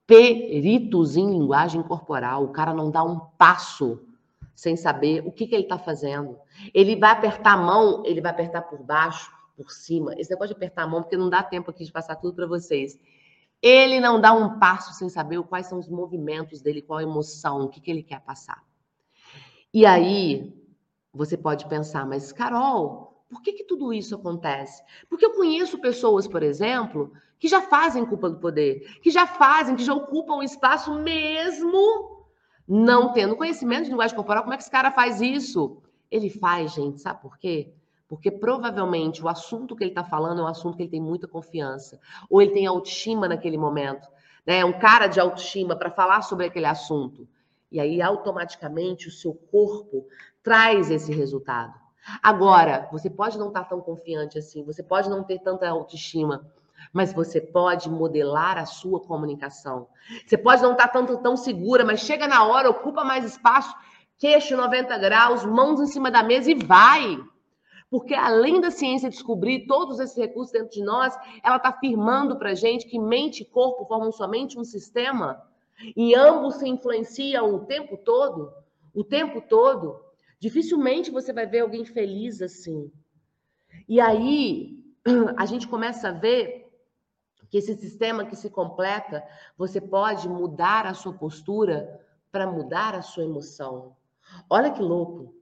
peritos em linguagem corporal. O cara não dá um passo sem saber o que, que ele está fazendo. Ele vai apertar a mão, ele vai apertar por baixo, por cima. Esse negócio de apertar a mão, porque não dá tempo aqui de passar tudo para vocês. Ele não dá um passo sem saber quais são os movimentos dele, qual a emoção, o que, que ele quer passar. E aí, você pode pensar, mas Carol, por que, que tudo isso acontece? Porque eu conheço pessoas, por exemplo, que já fazem culpa do poder, que já fazem, que já ocupam o espaço mesmo não tendo conhecimento de linguagem corporal. Como é que esse cara faz isso? Ele faz, gente, sabe por quê? Porque provavelmente o assunto que ele está falando é um assunto que ele tem muita confiança, ou ele tem autoestima naquele momento, né? Um cara de autoestima para falar sobre aquele assunto. E aí, automaticamente, o seu corpo traz esse resultado. Agora, você pode não estar tá tão confiante assim, você pode não ter tanta autoestima, mas você pode modelar a sua comunicação. Você pode não estar tá tanto tão segura, mas chega na hora, ocupa mais espaço, queixo 90 graus, mãos em cima da mesa e vai. Porque além da ciência descobrir todos esses recursos dentro de nós, ela está afirmando para gente que mente e corpo formam somente um sistema e ambos se influenciam o tempo todo, o tempo todo. Dificilmente você vai ver alguém feliz assim. E aí a gente começa a ver que esse sistema que se completa, você pode mudar a sua postura para mudar a sua emoção. Olha que louco.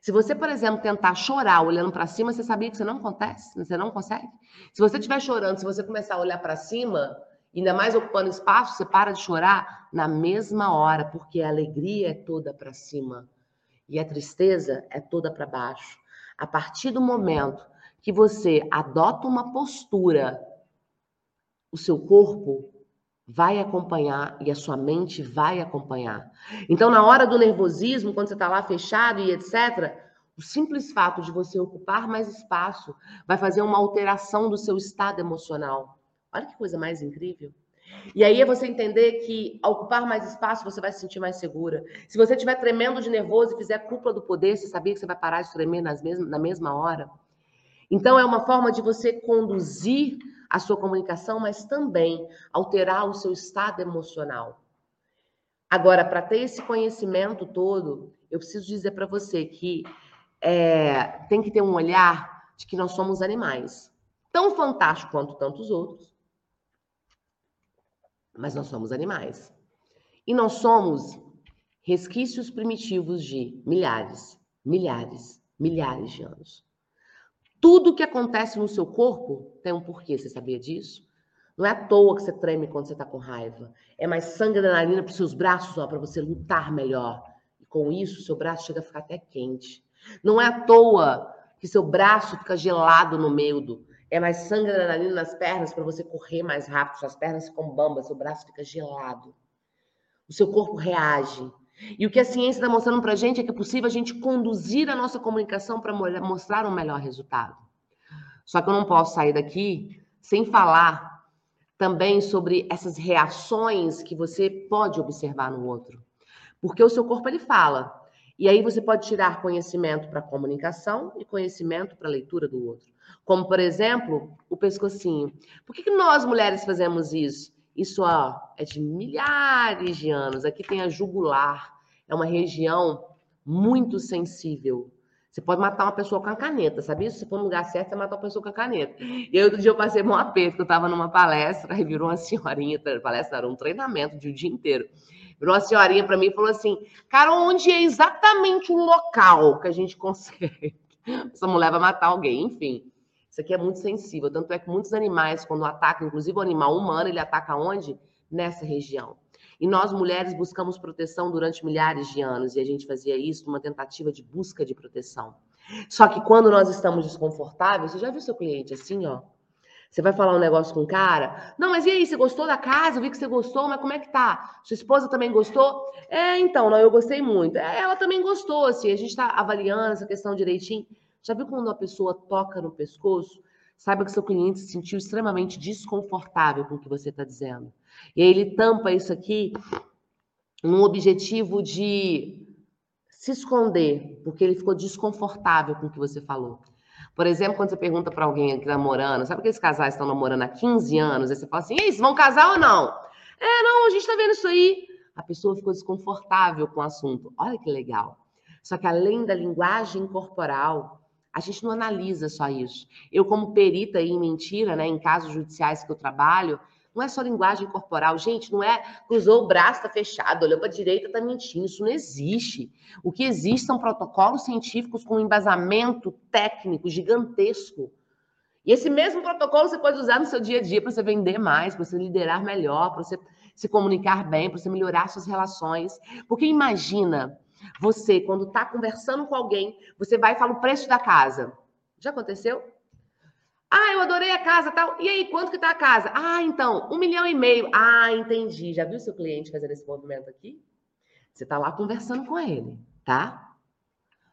Se você, por exemplo, tentar chorar olhando para cima, você sabia que você não acontece, você não consegue. Se você estiver chorando, se você começar a olhar para cima, ainda mais ocupando espaço, você para de chorar na mesma hora, porque a alegria é toda para cima e a tristeza é toda para baixo. A partir do momento que você adota uma postura, o seu corpo vai acompanhar e a sua mente vai acompanhar. Então, na hora do nervosismo, quando você está lá fechado e etc., o simples fato de você ocupar mais espaço vai fazer uma alteração do seu estado emocional. Olha que coisa mais incrível. E aí é você entender que ao ocupar mais espaço, você vai se sentir mais segura. Se você estiver tremendo de nervoso e fizer cúpula do poder, você sabia que você vai parar de tremer nas mesmas, na mesma hora? Então, é uma forma de você conduzir a sua comunicação, mas também alterar o seu estado emocional. Agora, para ter esse conhecimento todo, eu preciso dizer para você que é, tem que ter um olhar de que nós somos animais, tão fantásticos quanto tantos outros, mas nós somos animais. E nós somos resquícios primitivos de milhares, milhares, milhares de anos. Tudo que acontece no seu corpo tem um porquê, você sabia disso? Não é à toa que você treme quando você está com raiva. É mais sangue da narina para os seus braços, para você lutar melhor. E com isso, seu braço chega a ficar até quente. Não é à toa que seu braço fica gelado no medo. É mais sangue da narina nas pernas para você correr mais rápido. Suas pernas ficam bambas, seu braço fica gelado. O seu corpo reage. E o que a ciência está mostrando para a gente é que é possível a gente conduzir a nossa comunicação para mostrar um melhor resultado. Só que eu não posso sair daqui sem falar também sobre essas reações que você pode observar no outro. Porque o seu corpo ele fala. E aí você pode tirar conhecimento para comunicação e conhecimento para leitura do outro. Como, por exemplo, o pescocinho. Por que, que nós mulheres fazemos isso? Isso ó, é de milhares de anos. Aqui tem a jugular. É uma região muito sensível. Você pode matar uma pessoa com a caneta, sabia? Se for no lugar certo, você mata uma pessoa com a caneta. E outro dia eu passei um aperto, que eu estava numa palestra, e virou uma senhorinha, palestra era um treinamento de um dia inteiro. Virou uma senhorinha para mim e falou assim: Cara, onde é exatamente o local que a gente consegue? Essa mulher vai matar alguém, enfim. Isso aqui é muito sensível. Tanto é que muitos animais, quando atacam, inclusive o animal humano, ele ataca onde? Nessa região. E nós, mulheres, buscamos proteção durante milhares de anos, e a gente fazia isso numa tentativa de busca de proteção. Só que quando nós estamos desconfortáveis, você já viu seu cliente assim, ó? Você vai falar um negócio com o cara? Não, mas e aí, você gostou da casa? Eu vi que você gostou, mas como é que tá? Sua esposa também gostou? É, então, não, eu gostei muito. É, ela também gostou, assim, a gente está avaliando essa questão direitinho. Já viu quando uma pessoa toca no pescoço? Saiba que seu cliente se sentiu extremamente desconfortável com o que você está dizendo. E aí ele tampa isso aqui num objetivo de se esconder, porque ele ficou desconfortável com o que você falou. Por exemplo, quando você pergunta para alguém que está namorando, sabe que esses casais estão namorando há 15 anos, aí você fala assim, e vão casar ou não? É, não, a gente está vendo isso aí. A pessoa ficou desconfortável com o assunto. Olha que legal. Só que além da linguagem corporal, a gente não analisa só isso. Eu, como perita em mentira, né, em casos judiciais que eu trabalho, não é só linguagem corporal. Gente, não é cruzou o braço, tá fechado, olhou para a direita, tá mentindo. Isso não existe. O que existe são protocolos científicos com embasamento técnico gigantesco. E esse mesmo protocolo você pode usar no seu dia a dia para você vender mais, para você liderar melhor, para você se comunicar bem, para você melhorar suas relações. Porque imagina você, quando está conversando com alguém, você vai e fala o preço da casa. Já aconteceu? Ah, eu adorei a casa tal. E aí, quanto que tá a casa? Ah, então, um milhão e meio. Ah, entendi. Já viu seu cliente fazendo esse movimento aqui? Você tá lá conversando com ele, tá?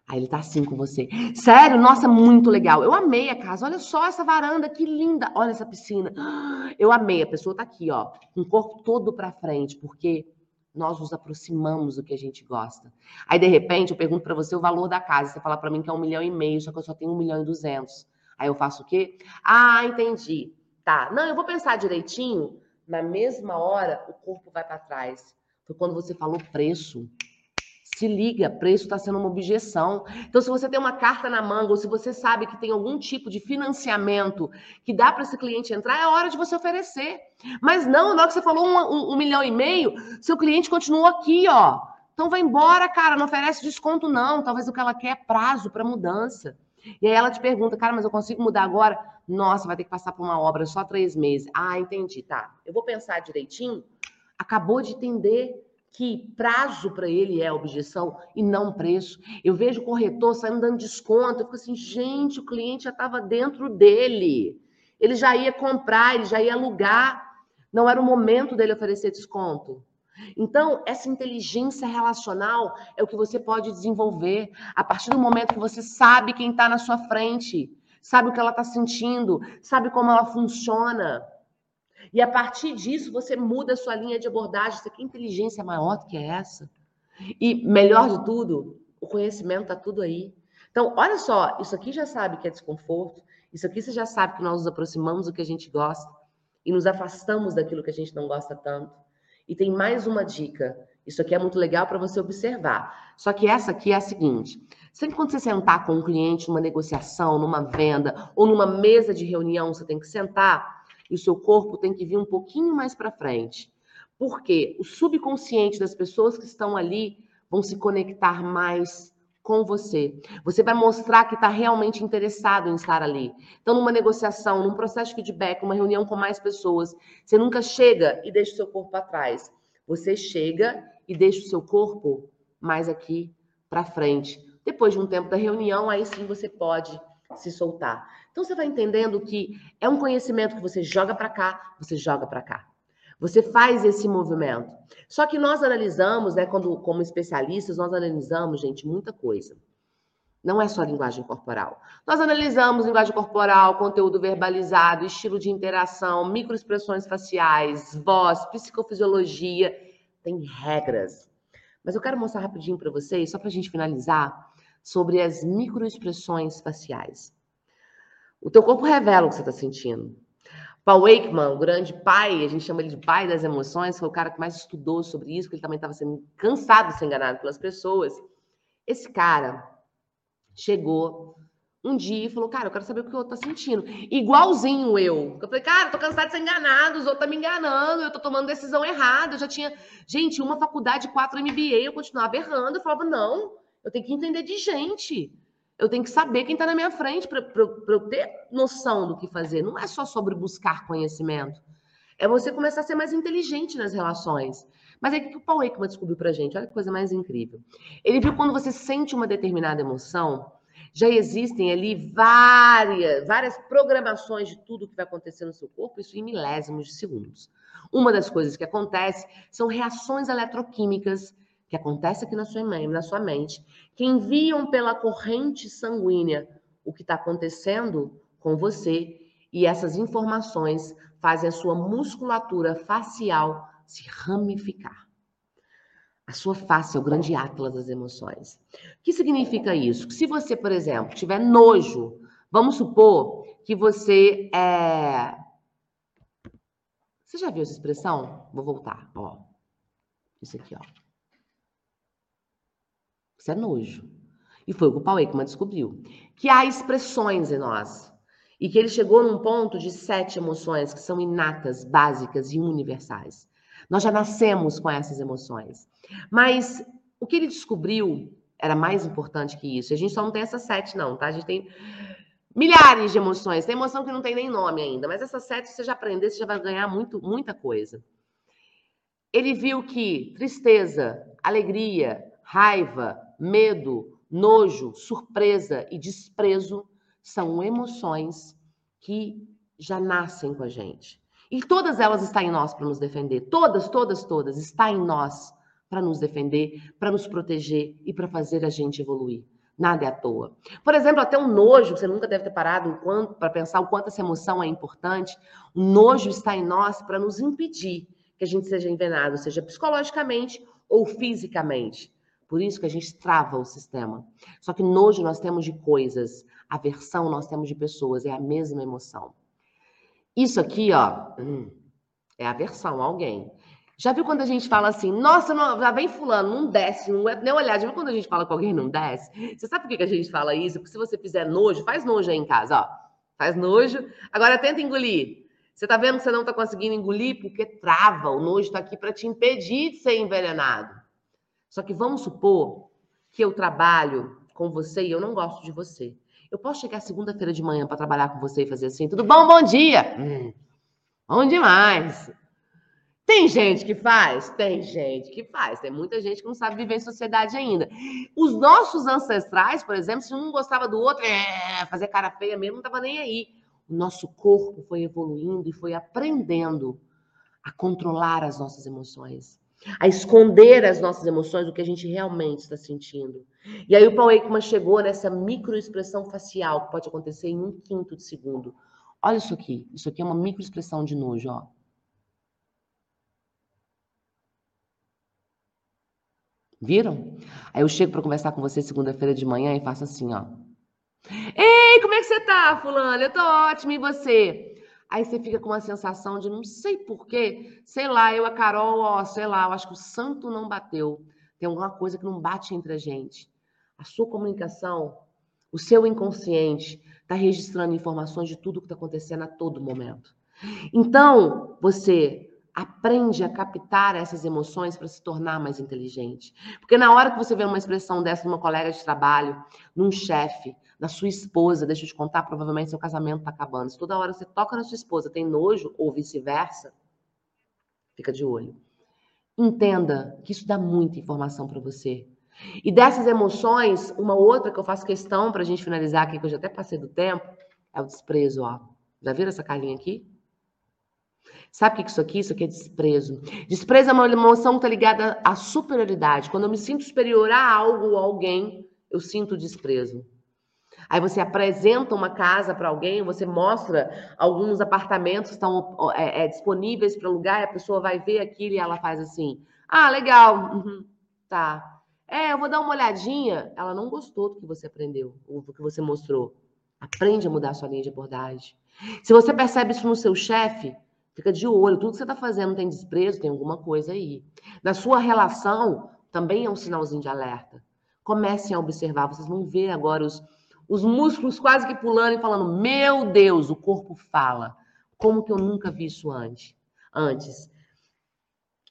Aí ele tá assim com você. Sério? Nossa, muito legal. Eu amei a casa. Olha só essa varanda, que linda. Olha essa piscina. Eu amei. A pessoa tá aqui, ó, com o corpo todo para frente, porque nós nos aproximamos do que a gente gosta. Aí, de repente, eu pergunto para você o valor da casa. Você fala para mim que é um milhão e meio, só que eu só tenho um milhão e duzentos. Aí eu faço o quê? Ah, entendi. Tá. Não, eu vou pensar direitinho. Na mesma hora, o corpo vai para trás. Foi quando você falou preço. Se liga, preço está sendo uma objeção. Então, se você tem uma carta na manga, ou se você sabe que tem algum tipo de financiamento que dá para esse cliente entrar, é hora de você oferecer. Mas não, na hora que você falou um, um, um milhão e meio, seu cliente continuou aqui, ó. Então vai embora, cara, não oferece desconto, não. Talvez o que ela quer é prazo para mudança. E aí ela te pergunta, cara, mas eu consigo mudar agora? Nossa, vai ter que passar por uma obra só três meses. Ah, entendi, tá. Eu vou pensar direitinho. Acabou de entender que prazo para ele é objeção e não preço. Eu vejo o corretor saindo dando desconto. Eu fico assim, gente, o cliente já estava dentro dele. Ele já ia comprar, ele já ia alugar. Não era o momento dele oferecer desconto. Então, essa inteligência relacional é o que você pode desenvolver a partir do momento que você sabe quem está na sua frente, sabe o que ela está sentindo, sabe como ela funciona. E a partir disso, você muda a sua linha de abordagem. Você quer inteligência maior do que essa? E melhor de tudo, o conhecimento está tudo aí. Então, olha só, isso aqui já sabe que é desconforto, isso aqui você já sabe que nós nos aproximamos do que a gente gosta e nos afastamos daquilo que a gente não gosta tanto. E tem mais uma dica. Isso aqui é muito legal para você observar. Só que essa aqui é a seguinte: sempre quando você sentar com um cliente numa negociação, numa venda ou numa mesa de reunião, você tem que sentar e o seu corpo tem que vir um pouquinho mais para frente. Porque o subconsciente das pessoas que estão ali vão se conectar mais com você. Você vai mostrar que está realmente interessado em estar ali. Então, numa negociação, num processo de feedback, uma reunião com mais pessoas, você nunca chega e deixa o seu corpo atrás. Você chega e deixa o seu corpo mais aqui para frente. Depois de um tempo da reunião, aí sim você pode se soltar. Então você vai entendendo que é um conhecimento que você joga para cá, você joga para cá. Você faz esse movimento. Só que nós analisamos, né, quando, como especialistas, nós analisamos, gente, muita coisa. Não é só linguagem corporal. Nós analisamos linguagem corporal, conteúdo verbalizado, estilo de interação, microexpressões faciais, voz, psicofisiologia. Tem regras. Mas eu quero mostrar rapidinho para vocês, só para a gente finalizar, sobre as microexpressões faciais. O teu corpo revela o que você está sentindo. Paul Wakeman, o grande pai, a gente chama ele de pai das emoções, foi o cara que mais estudou sobre isso, porque ele também estava sendo cansado de ser enganado pelas pessoas. Esse cara chegou um dia e falou, cara, eu quero saber o que o outro tá sentindo. Igualzinho eu. Eu falei, cara, tô cansado de ser enganado, os outros tá me enganando, eu tô tomando decisão errada. Eu já tinha, gente, uma faculdade, quatro MBA, eu continuava errando. Eu falava, não, eu tenho que entender de gente. Eu tenho que saber quem tá na minha frente para eu ter noção do que fazer. Não é só sobre buscar conhecimento. É você começar a ser mais inteligente nas relações. Mas é que o Paul Ekman descobriu pra gente, olha que coisa mais incrível. Ele viu quando você sente uma determinada emoção, já existem ali várias, várias programações de tudo que vai acontecer no seu corpo, isso em milésimos de segundos. Uma das coisas que acontece são reações eletroquímicas que acontecem aqui na sua, na sua mente, que enviam pela corrente sanguínea o que está acontecendo com você, e essas informações fazem a sua musculatura facial se ramificar. A sua face é o grande atlas das emoções. O que significa isso? Que se você, por exemplo, tiver nojo, vamos supor que você é. Você já viu essa expressão? Vou voltar, ó. Isso aqui, ó. Isso é nojo. E foi o que o Paul Ekman descobriu. Que há expressões em nós. E que ele chegou num ponto de sete emoções que são inatas, básicas e universais. Nós já nascemos com essas emoções. Mas o que ele descobriu era mais importante que isso. A gente só não tem essas sete, não, tá? A gente tem milhares de emoções. Tem emoção que não tem nem nome ainda, mas essas sete, se você já aprender, você já vai ganhar muito, muita coisa. Ele viu que tristeza, alegria, raiva, medo, nojo, surpresa e desprezo são emoções que já nascem com a gente. E todas elas estão em nós para nos defender. Todas, todas, todas está em nós para nos defender, para nos proteger e para fazer a gente evoluir. Nada é à toa. Por exemplo, até um nojo, você nunca deve ter parado para pensar o quanto essa emoção é importante. O nojo está em nós para nos impedir que a gente seja envenenado, seja psicologicamente ou fisicamente. Por isso que a gente trava o sistema. Só que nojo nós temos de coisas, aversão nós temos de pessoas, é a mesma emoção. Isso aqui, ó, hum, é aversão a alguém. Já viu quando a gente fala assim, nossa, não, já vem fulano, não desce, não é nem olhar. Já viu quando a gente fala que alguém não desce? Você sabe por que, que a gente fala isso? Porque se você fizer nojo, faz nojo aí em casa, ó. Faz nojo. Agora tenta engolir. Você tá vendo que você não tá conseguindo engolir porque trava. O nojo tá aqui para te impedir de ser envenenado. Só que vamos supor que eu trabalho com você e eu não gosto de você. Eu posso chegar segunda-feira de manhã para trabalhar com você e fazer assim, tudo bom? Bom dia! Hum, bom demais! Tem gente que faz? Tem gente que faz. Tem muita gente que não sabe viver em sociedade ainda. Os nossos ancestrais, por exemplo, se um gostava do outro, é, fazer cara feia mesmo, não estava nem aí. O nosso corpo foi evoluindo e foi aprendendo a controlar as nossas emoções, a esconder as nossas emoções do que a gente realmente está sentindo. E aí o Paul Ekman chegou nessa microexpressão facial que pode acontecer em um quinto de segundo. Olha isso aqui. Isso aqui é uma microexpressão de nojo, ó. Viram? Aí eu chego para conversar com você segunda-feira de manhã e faço assim, ó. Ei, como é que você tá, fulano? Eu tô ótimo, e você? Aí você fica com uma sensação de não sei porquê, sei lá, eu, a Carol, ó, sei lá, eu acho que o santo não bateu. Tem alguma coisa que não bate entre a gente. A sua comunicação, o seu inconsciente está registrando informações de tudo que está acontecendo a todo momento. Então, você aprende a captar essas emoções para se tornar mais inteligente. Porque na hora que você vê uma expressão dessa numa colega de trabalho, num chefe, na sua esposa, deixa eu te contar, provavelmente seu casamento está acabando. Se toda hora você toca na sua esposa, tem nojo ou vice-versa, fica de olho. Entenda que isso dá muita informação para você. E dessas emoções, uma outra que eu faço questão para a gente finalizar aqui, que eu já até passei do tempo, é o desprezo, ó. Já viram essa carinha aqui? Sabe o que isso aqui? Isso aqui é desprezo. Desprezo é uma emoção que está ligada à superioridade. Quando eu me sinto superior a algo ou alguém, eu sinto desprezo. Aí você apresenta uma casa para alguém, você mostra alguns apartamentos que estão é, é, disponíveis para alugar, a pessoa vai ver aquilo e ela faz assim: Ah, legal, uhum, tá. É, eu vou dar uma olhadinha. Ela não gostou do que você aprendeu, do que você mostrou. Aprende a mudar a sua linha de abordagem. Se você percebe isso no seu chefe, Fica de olho, tudo que você está fazendo tem desprezo, tem alguma coisa aí. Na sua relação, também é um sinalzinho de alerta. Comecem a observar, vocês vão ver agora os, os músculos quase que pulando e falando: Meu Deus, o corpo fala. Como que eu nunca vi isso antes? Antes.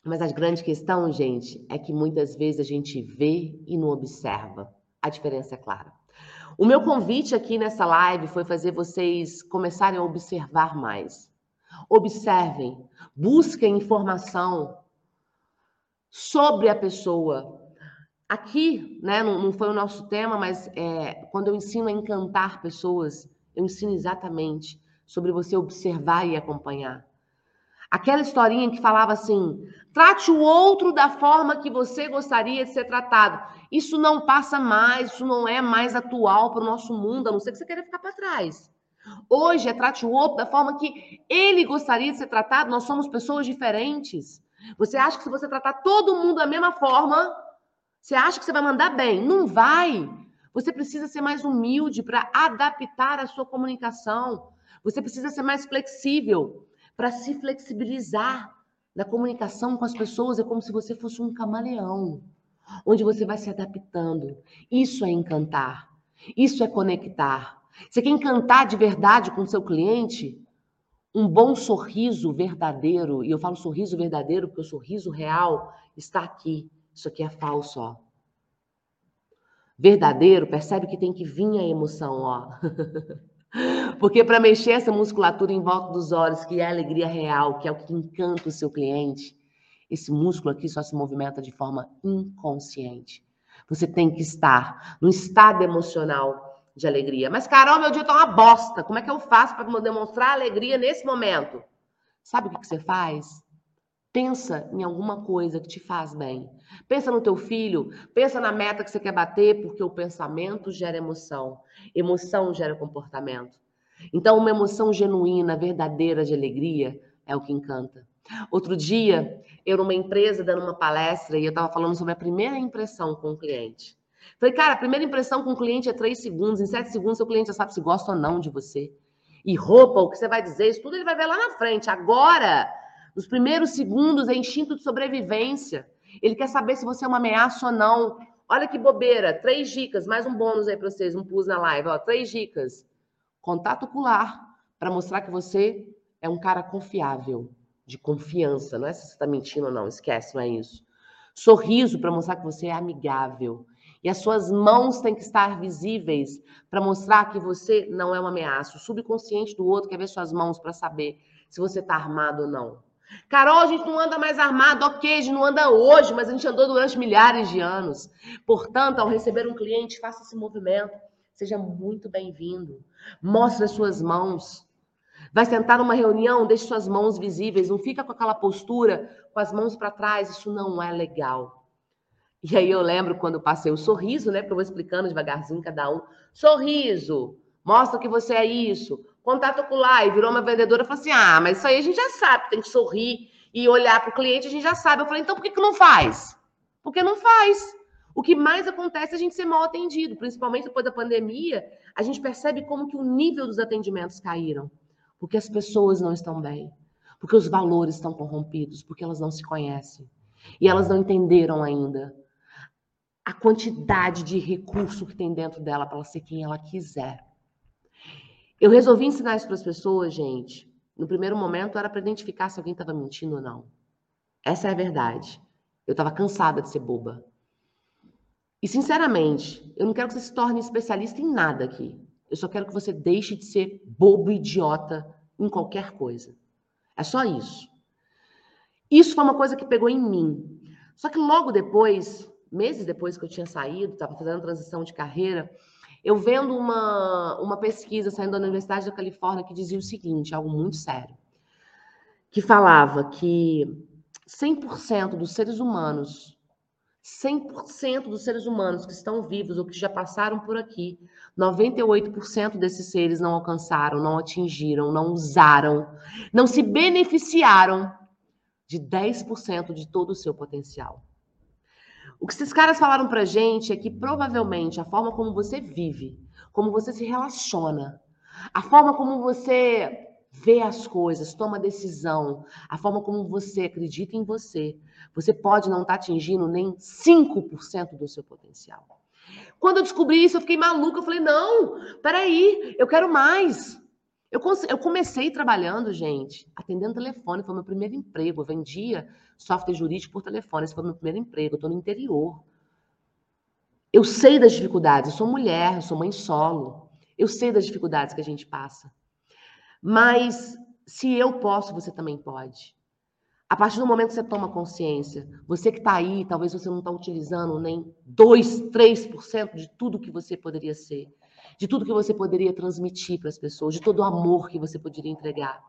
Mas a grande questão, gente, é que muitas vezes a gente vê e não observa. A diferença é clara. O meu convite aqui nessa live foi fazer vocês começarem a observar mais. Observem, busquem informação sobre a pessoa. Aqui, né, não, não foi o nosso tema, mas é, quando eu ensino a encantar pessoas, eu ensino exatamente sobre você observar e acompanhar. Aquela historinha que falava assim: trate o outro da forma que você gostaria de ser tratado. Isso não passa mais, isso não é mais atual para o nosso mundo, a não ser que você queira ficar para trás. Hoje é trate o outro da forma que ele gostaria de ser tratado. Nós somos pessoas diferentes. Você acha que se você tratar todo mundo da mesma forma, você acha que você vai mandar bem? Não vai. Você precisa ser mais humilde para adaptar a sua comunicação. Você precisa ser mais flexível para se flexibilizar na comunicação com as pessoas. É como se você fosse um camaleão, onde você vai se adaptando. Isso é encantar. Isso é conectar. Você quer encantar de verdade com o seu cliente? Um bom sorriso verdadeiro, e eu falo sorriso verdadeiro porque o sorriso real está aqui. Isso aqui é falso, ó. Verdadeiro, percebe que tem que vir a emoção, ó. Porque para mexer essa musculatura em volta dos olhos, que é a alegria real, que é o que encanta o seu cliente, esse músculo aqui só se movimenta de forma inconsciente. Você tem que estar no estado emocional de alegria. Mas, Carol, meu dia tá uma bosta. Como é que eu faço para demonstrar alegria nesse momento? Sabe o que você faz? Pensa em alguma coisa que te faz bem. Pensa no teu filho, pensa na meta que você quer bater, porque o pensamento gera emoção. Emoção gera comportamento. Então, uma emoção genuína, verdadeira de alegria é o que encanta. Outro dia, eu numa empresa dando uma palestra e eu estava falando sobre a primeira impressão com o cliente. Falei, cara, a primeira impressão com o cliente é três segundos. Em sete segundos, seu cliente já sabe se gosta ou não de você. E roupa, o que você vai dizer, isso tudo ele vai ver lá na frente. Agora, nos primeiros segundos, é instinto de sobrevivência. Ele quer saber se você é uma ameaça ou não. Olha que bobeira. Três dicas, mais um bônus aí para vocês, um plus na live. Ó, três dicas. Contato ocular, para mostrar que você é um cara confiável, de confiança. Não é se você está mentindo ou não, esquece, não é isso. Sorriso, para mostrar que você é amigável. E as suas mãos têm que estar visíveis para mostrar que você não é uma ameaça. O subconsciente do outro quer ver suas mãos para saber se você está armado ou não. Carol, a gente não anda mais armado, ok, a gente não anda hoje, mas a gente andou durante milhares de anos. Portanto, ao receber um cliente, faça esse movimento. Seja muito bem-vindo. Mostre as suas mãos. Vai sentar numa reunião, deixe suas mãos visíveis. Não fica com aquela postura, com as mãos para trás. Isso não é legal. E aí eu lembro quando eu passei o sorriso, né? Porque eu vou explicando devagarzinho cada um. Sorriso, mostra que você é isso contato ocular e virou uma vendedora falou assim: ah, mas isso aí a gente já sabe, tem que sorrir e olhar para o cliente, a gente já sabe. Eu falei, então por que, que não faz? Porque não faz. O que mais acontece é a gente ser mal atendido, principalmente depois da pandemia, a gente percebe como que o nível dos atendimentos caíram, porque as pessoas não estão bem, porque os valores estão corrompidos, porque elas não se conhecem e elas não entenderam ainda a quantidade de recurso que tem dentro dela para ela ser quem ela quiser. Eu resolvi ensinar isso para as pessoas, gente. No primeiro momento era para identificar se alguém estava mentindo ou não. Essa é a verdade. Eu estava cansada de ser boba. E, sinceramente, eu não quero que você se torne especialista em nada aqui. Eu só quero que você deixe de ser bobo idiota em qualquer coisa. É só isso. Isso foi uma coisa que pegou em mim. Só que logo depois, meses depois que eu tinha saído, estava fazendo transição de carreira, eu vendo uma, uma pesquisa saindo da Universidade da Califórnia que dizia o seguinte, algo muito sério, que falava que 100% dos seres humanos, 100% dos seres humanos que estão vivos ou que já passaram por aqui, 98% desses seres não alcançaram, não atingiram, não usaram, não se beneficiaram de 10% de todo o seu potencial. O que esses caras falaram pra gente é que provavelmente a forma como você vive, como você se relaciona, a forma como você vê as coisas, toma decisão, a forma como você acredita em você, você pode não estar tá atingindo nem 5% do seu potencial. Quando eu descobri isso, eu fiquei maluca. Eu falei, não, peraí, eu quero mais. Eu, eu comecei trabalhando, gente, atendendo telefone, foi meu primeiro emprego. Eu vendia software jurídico por telefone, esse foi meu primeiro emprego. Eu estou no interior. Eu sei das dificuldades, eu sou mulher, eu sou mãe solo. Eu sei das dificuldades que a gente passa. Mas se eu posso, você também pode. A partir do momento que você toma consciência, você que está aí, talvez você não está utilizando nem 2, 3% de tudo que você poderia ser, de tudo que você poderia transmitir para as pessoas, de todo o amor que você poderia entregar,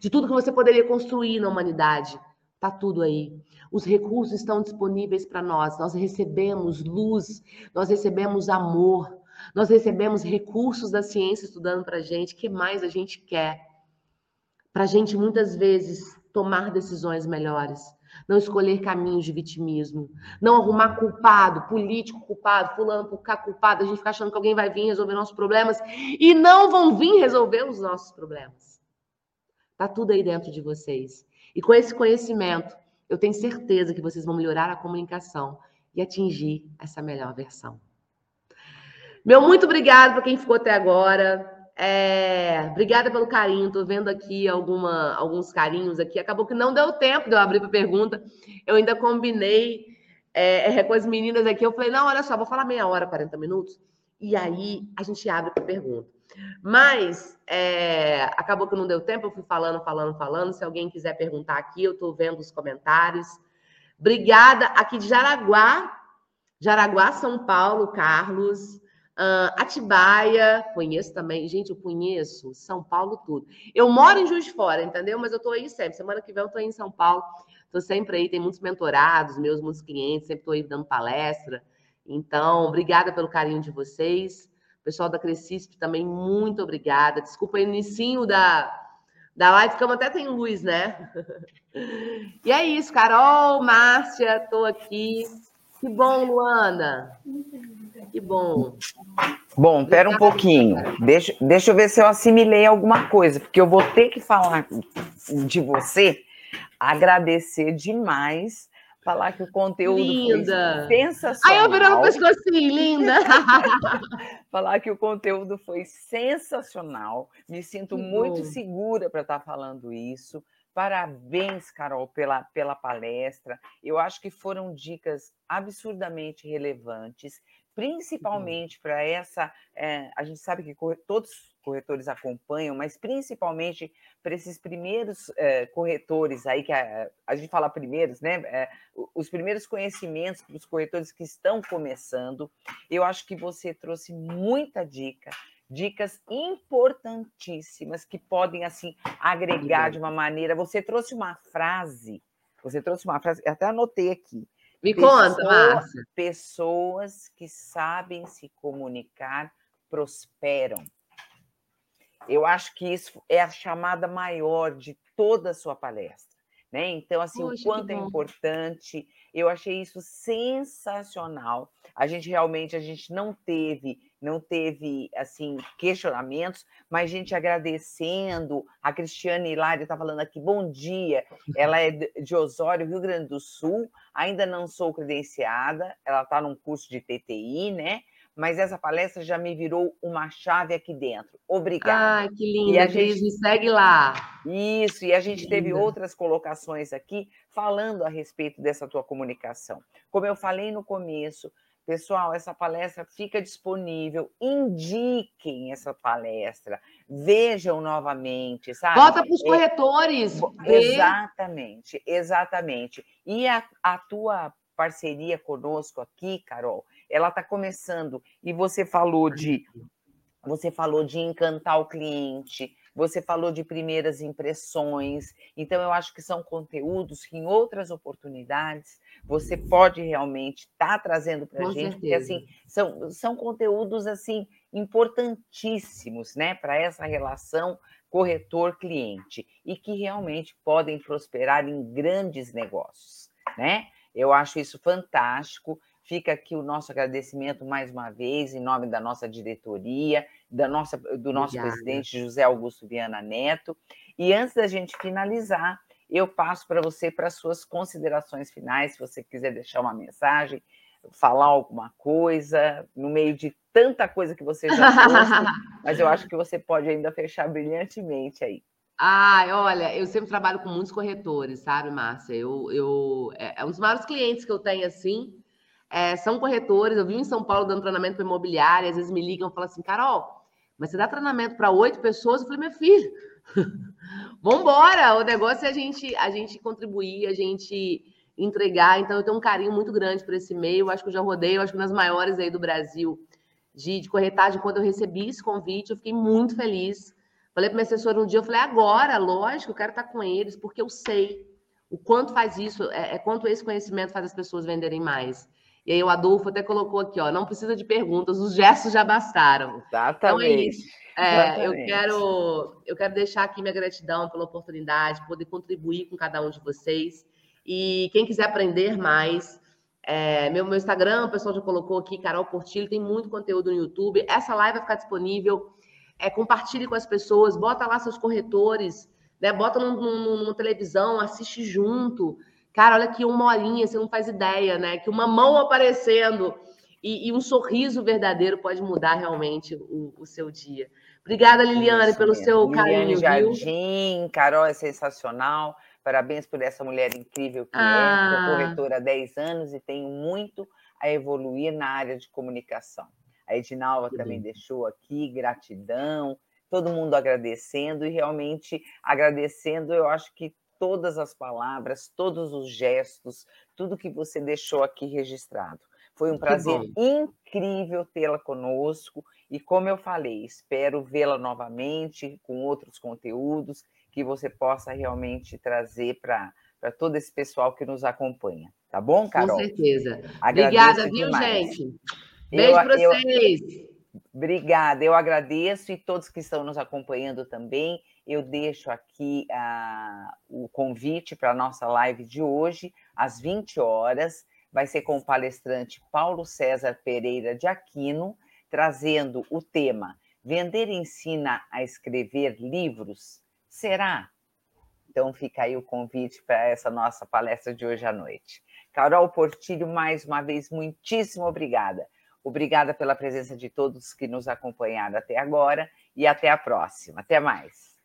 de tudo que você poderia construir na humanidade. Está tudo aí. Os recursos estão disponíveis para nós. Nós recebemos luz, nós recebemos amor, nós recebemos recursos da ciência estudando para a gente. O que mais a gente quer? Para gente, muitas vezes, tomar decisões melhores. Não escolher caminhos de vitimismo. Não arrumar culpado, político culpado, fulano ficar culpado. A gente fica achando que alguém vai vir resolver nossos problemas e não vão vir resolver os nossos problemas. Tá tudo aí dentro de vocês. E com esse conhecimento, eu tenho certeza que vocês vão melhorar a comunicação e atingir essa melhor versão. Meu muito obrigado para quem ficou até agora. É, obrigada pelo carinho. Estou vendo aqui alguma, alguns carinhos aqui. Acabou que não deu tempo de eu abrir para pergunta. Eu ainda combinei é, é, com as meninas aqui. Eu falei, não, olha só, vou falar meia hora, 40 minutos. E aí a gente abre para pergunta. Mas é, acabou que não deu tempo, eu fui falando, falando, falando. Se alguém quiser perguntar aqui, eu estou vendo os comentários. Obrigada. Aqui de Jaraguá, Jaraguá, São Paulo, Carlos. Uh, Atibaia, conheço também. Gente, eu conheço São Paulo tudo. Eu moro em Juiz de Fora, entendeu? Mas eu estou aí sempre. Semana que vem eu estou em São Paulo. Estou sempre aí, tem muitos mentorados, meus, muitos clientes, sempre estou aí dando palestra. Então, obrigada pelo carinho de vocês. Pessoal da Crescisp também, muito obrigada. Desculpa aí no inicinho da, da live, ficamos até tem luz, né? e é isso, Carol, Márcia, estou aqui. Que bom, Luana. Que bom. Bom, pera um pouquinho. Deixa, deixa eu ver se eu assimilei alguma coisa, porque eu vou ter que falar de você, agradecer demais falar que o conteúdo linda. foi sensacional. Aí eu virando o pescoço assim, linda. falar que o conteúdo foi sensacional. Me sinto que muito bom. segura para estar tá falando isso. Parabéns, Carol, pela, pela palestra. Eu acho que foram dicas absurdamente relevantes, principalmente para essa. É, a gente sabe que todos corretores acompanham, mas principalmente para esses primeiros é, corretores aí, que a, a, gente fala primeiros, né? É, os primeiros conhecimentos para os corretores que estão começando. Eu acho que você trouxe muita dica, dicas importantíssimas que podem assim agregar de uma maneira. Você trouxe uma frase, você trouxe uma frase, até anotei aqui. Me Pessoa, conta, Márcia. Pessoas que sabem se comunicar prosperam. Eu acho que isso é a chamada maior de toda a sua palestra. Né? Então, assim, Poxa, o quanto é importante, eu achei isso sensacional. A gente realmente a gente não teve, não teve assim questionamentos, mas a gente agradecendo. A Cristiane Hilário está falando aqui, bom dia. Ela é de Osório, Rio Grande do Sul. Ainda não sou credenciada, ela está num curso de TTI, né? mas essa palestra já me virou uma chave aqui dentro. Obrigada. Ah, que lindo, e a gente me segue lá. Isso, e a gente que teve linda. outras colocações aqui falando a respeito dessa tua comunicação. Como eu falei no começo, pessoal, essa palestra fica disponível, indiquem essa palestra, vejam novamente, sabe? Bota para os é, corretores. Exatamente, exatamente. E a, a tua parceria conosco aqui, Carol, ela está começando e você falou de você falou de encantar o cliente, você falou de primeiras impressões. Então, eu acho que são conteúdos que, em outras oportunidades, você pode realmente estar tá trazendo para a gente, certeza. porque assim, são, são conteúdos assim importantíssimos né, para essa relação corretor-cliente e que realmente podem prosperar em grandes negócios. Né? Eu acho isso fantástico. Fica aqui o nosso agradecimento mais uma vez, em nome da nossa diretoria, da nossa, do nosso Obrigada. presidente José Augusto Viana Neto. E antes da gente finalizar, eu passo para você para suas considerações finais, se você quiser deixar uma mensagem falar alguma coisa no meio de tanta coisa que você já trouxe, mas eu acho que você pode ainda fechar brilhantemente aí. Ah, olha, eu sempre trabalho com muitos corretores, sabe, Márcia? Eu, eu, é, é um dos maiores clientes que eu tenho, assim, é, são corretores. Eu vivo em São Paulo dando treinamento para imobiliária, às vezes me ligam e falam assim, Carol, mas você dá treinamento para oito pessoas? Eu falei, meu filho, vambora! O negócio é a gente, a gente contribuir, a gente entregar. Então, eu tenho um carinho muito grande por esse meio. Acho que eu já rodei, eu acho que nas maiores aí do Brasil de, de corretagem. Quando eu recebi esse convite, eu fiquei muito feliz. Falei para minha assessora um dia, eu falei, agora, lógico, eu quero estar com eles, porque eu sei o quanto faz isso, é, é quanto esse conhecimento faz as pessoas venderem mais. E aí o Adolfo até colocou aqui, ó, não precisa de perguntas, os gestos já bastaram. Exatamente. Então é isso. É, eu quero, eu quero deixar aqui minha gratidão pela oportunidade, poder contribuir com cada um de vocês. E quem quiser aprender mais, é, meu, meu Instagram, o pessoal já colocou aqui, Carol Portilho, tem muito conteúdo no YouTube. Essa live vai ficar disponível. É, compartilhe com as pessoas, bota lá seus corretores, né? Bota num, num, numa televisão, assiste junto. Cara, olha que uma horinha, você não faz ideia, né? Que uma mão aparecendo e, e um sorriso verdadeiro pode mudar realmente o, o seu dia. Obrigada, Liliane, Isso, pelo mesmo. seu Liliane carinho. Jardim, viu? Carol é sensacional. Parabéns por essa mulher incrível que ah. é. Sou corretora há 10 anos e tenho muito a evoluir na área de comunicação. A Edinalva também deixou aqui, gratidão, todo mundo agradecendo e realmente agradecendo, eu acho que todas as palavras, todos os gestos, tudo que você deixou aqui registrado. Foi um prazer incrível tê-la conosco e, como eu falei, espero vê-la novamente com outros conteúdos que você possa realmente trazer para todo esse pessoal que nos acompanha. Tá bom, Carol? Com certeza. Agradeço Obrigada, viu, demais. gente? Beijo para vocês. Obrigada, eu agradeço e todos que estão nos acompanhando também. Eu deixo aqui uh, o convite para a nossa live de hoje, às 20 horas. Vai ser com o palestrante Paulo César Pereira de Aquino, trazendo o tema Vender ensina a escrever livros? Será? Então fica aí o convite para essa nossa palestra de hoje à noite. Carol Portilho, mais uma vez, muitíssimo obrigada. Obrigada pela presença de todos que nos acompanharam até agora e até a próxima. Até mais.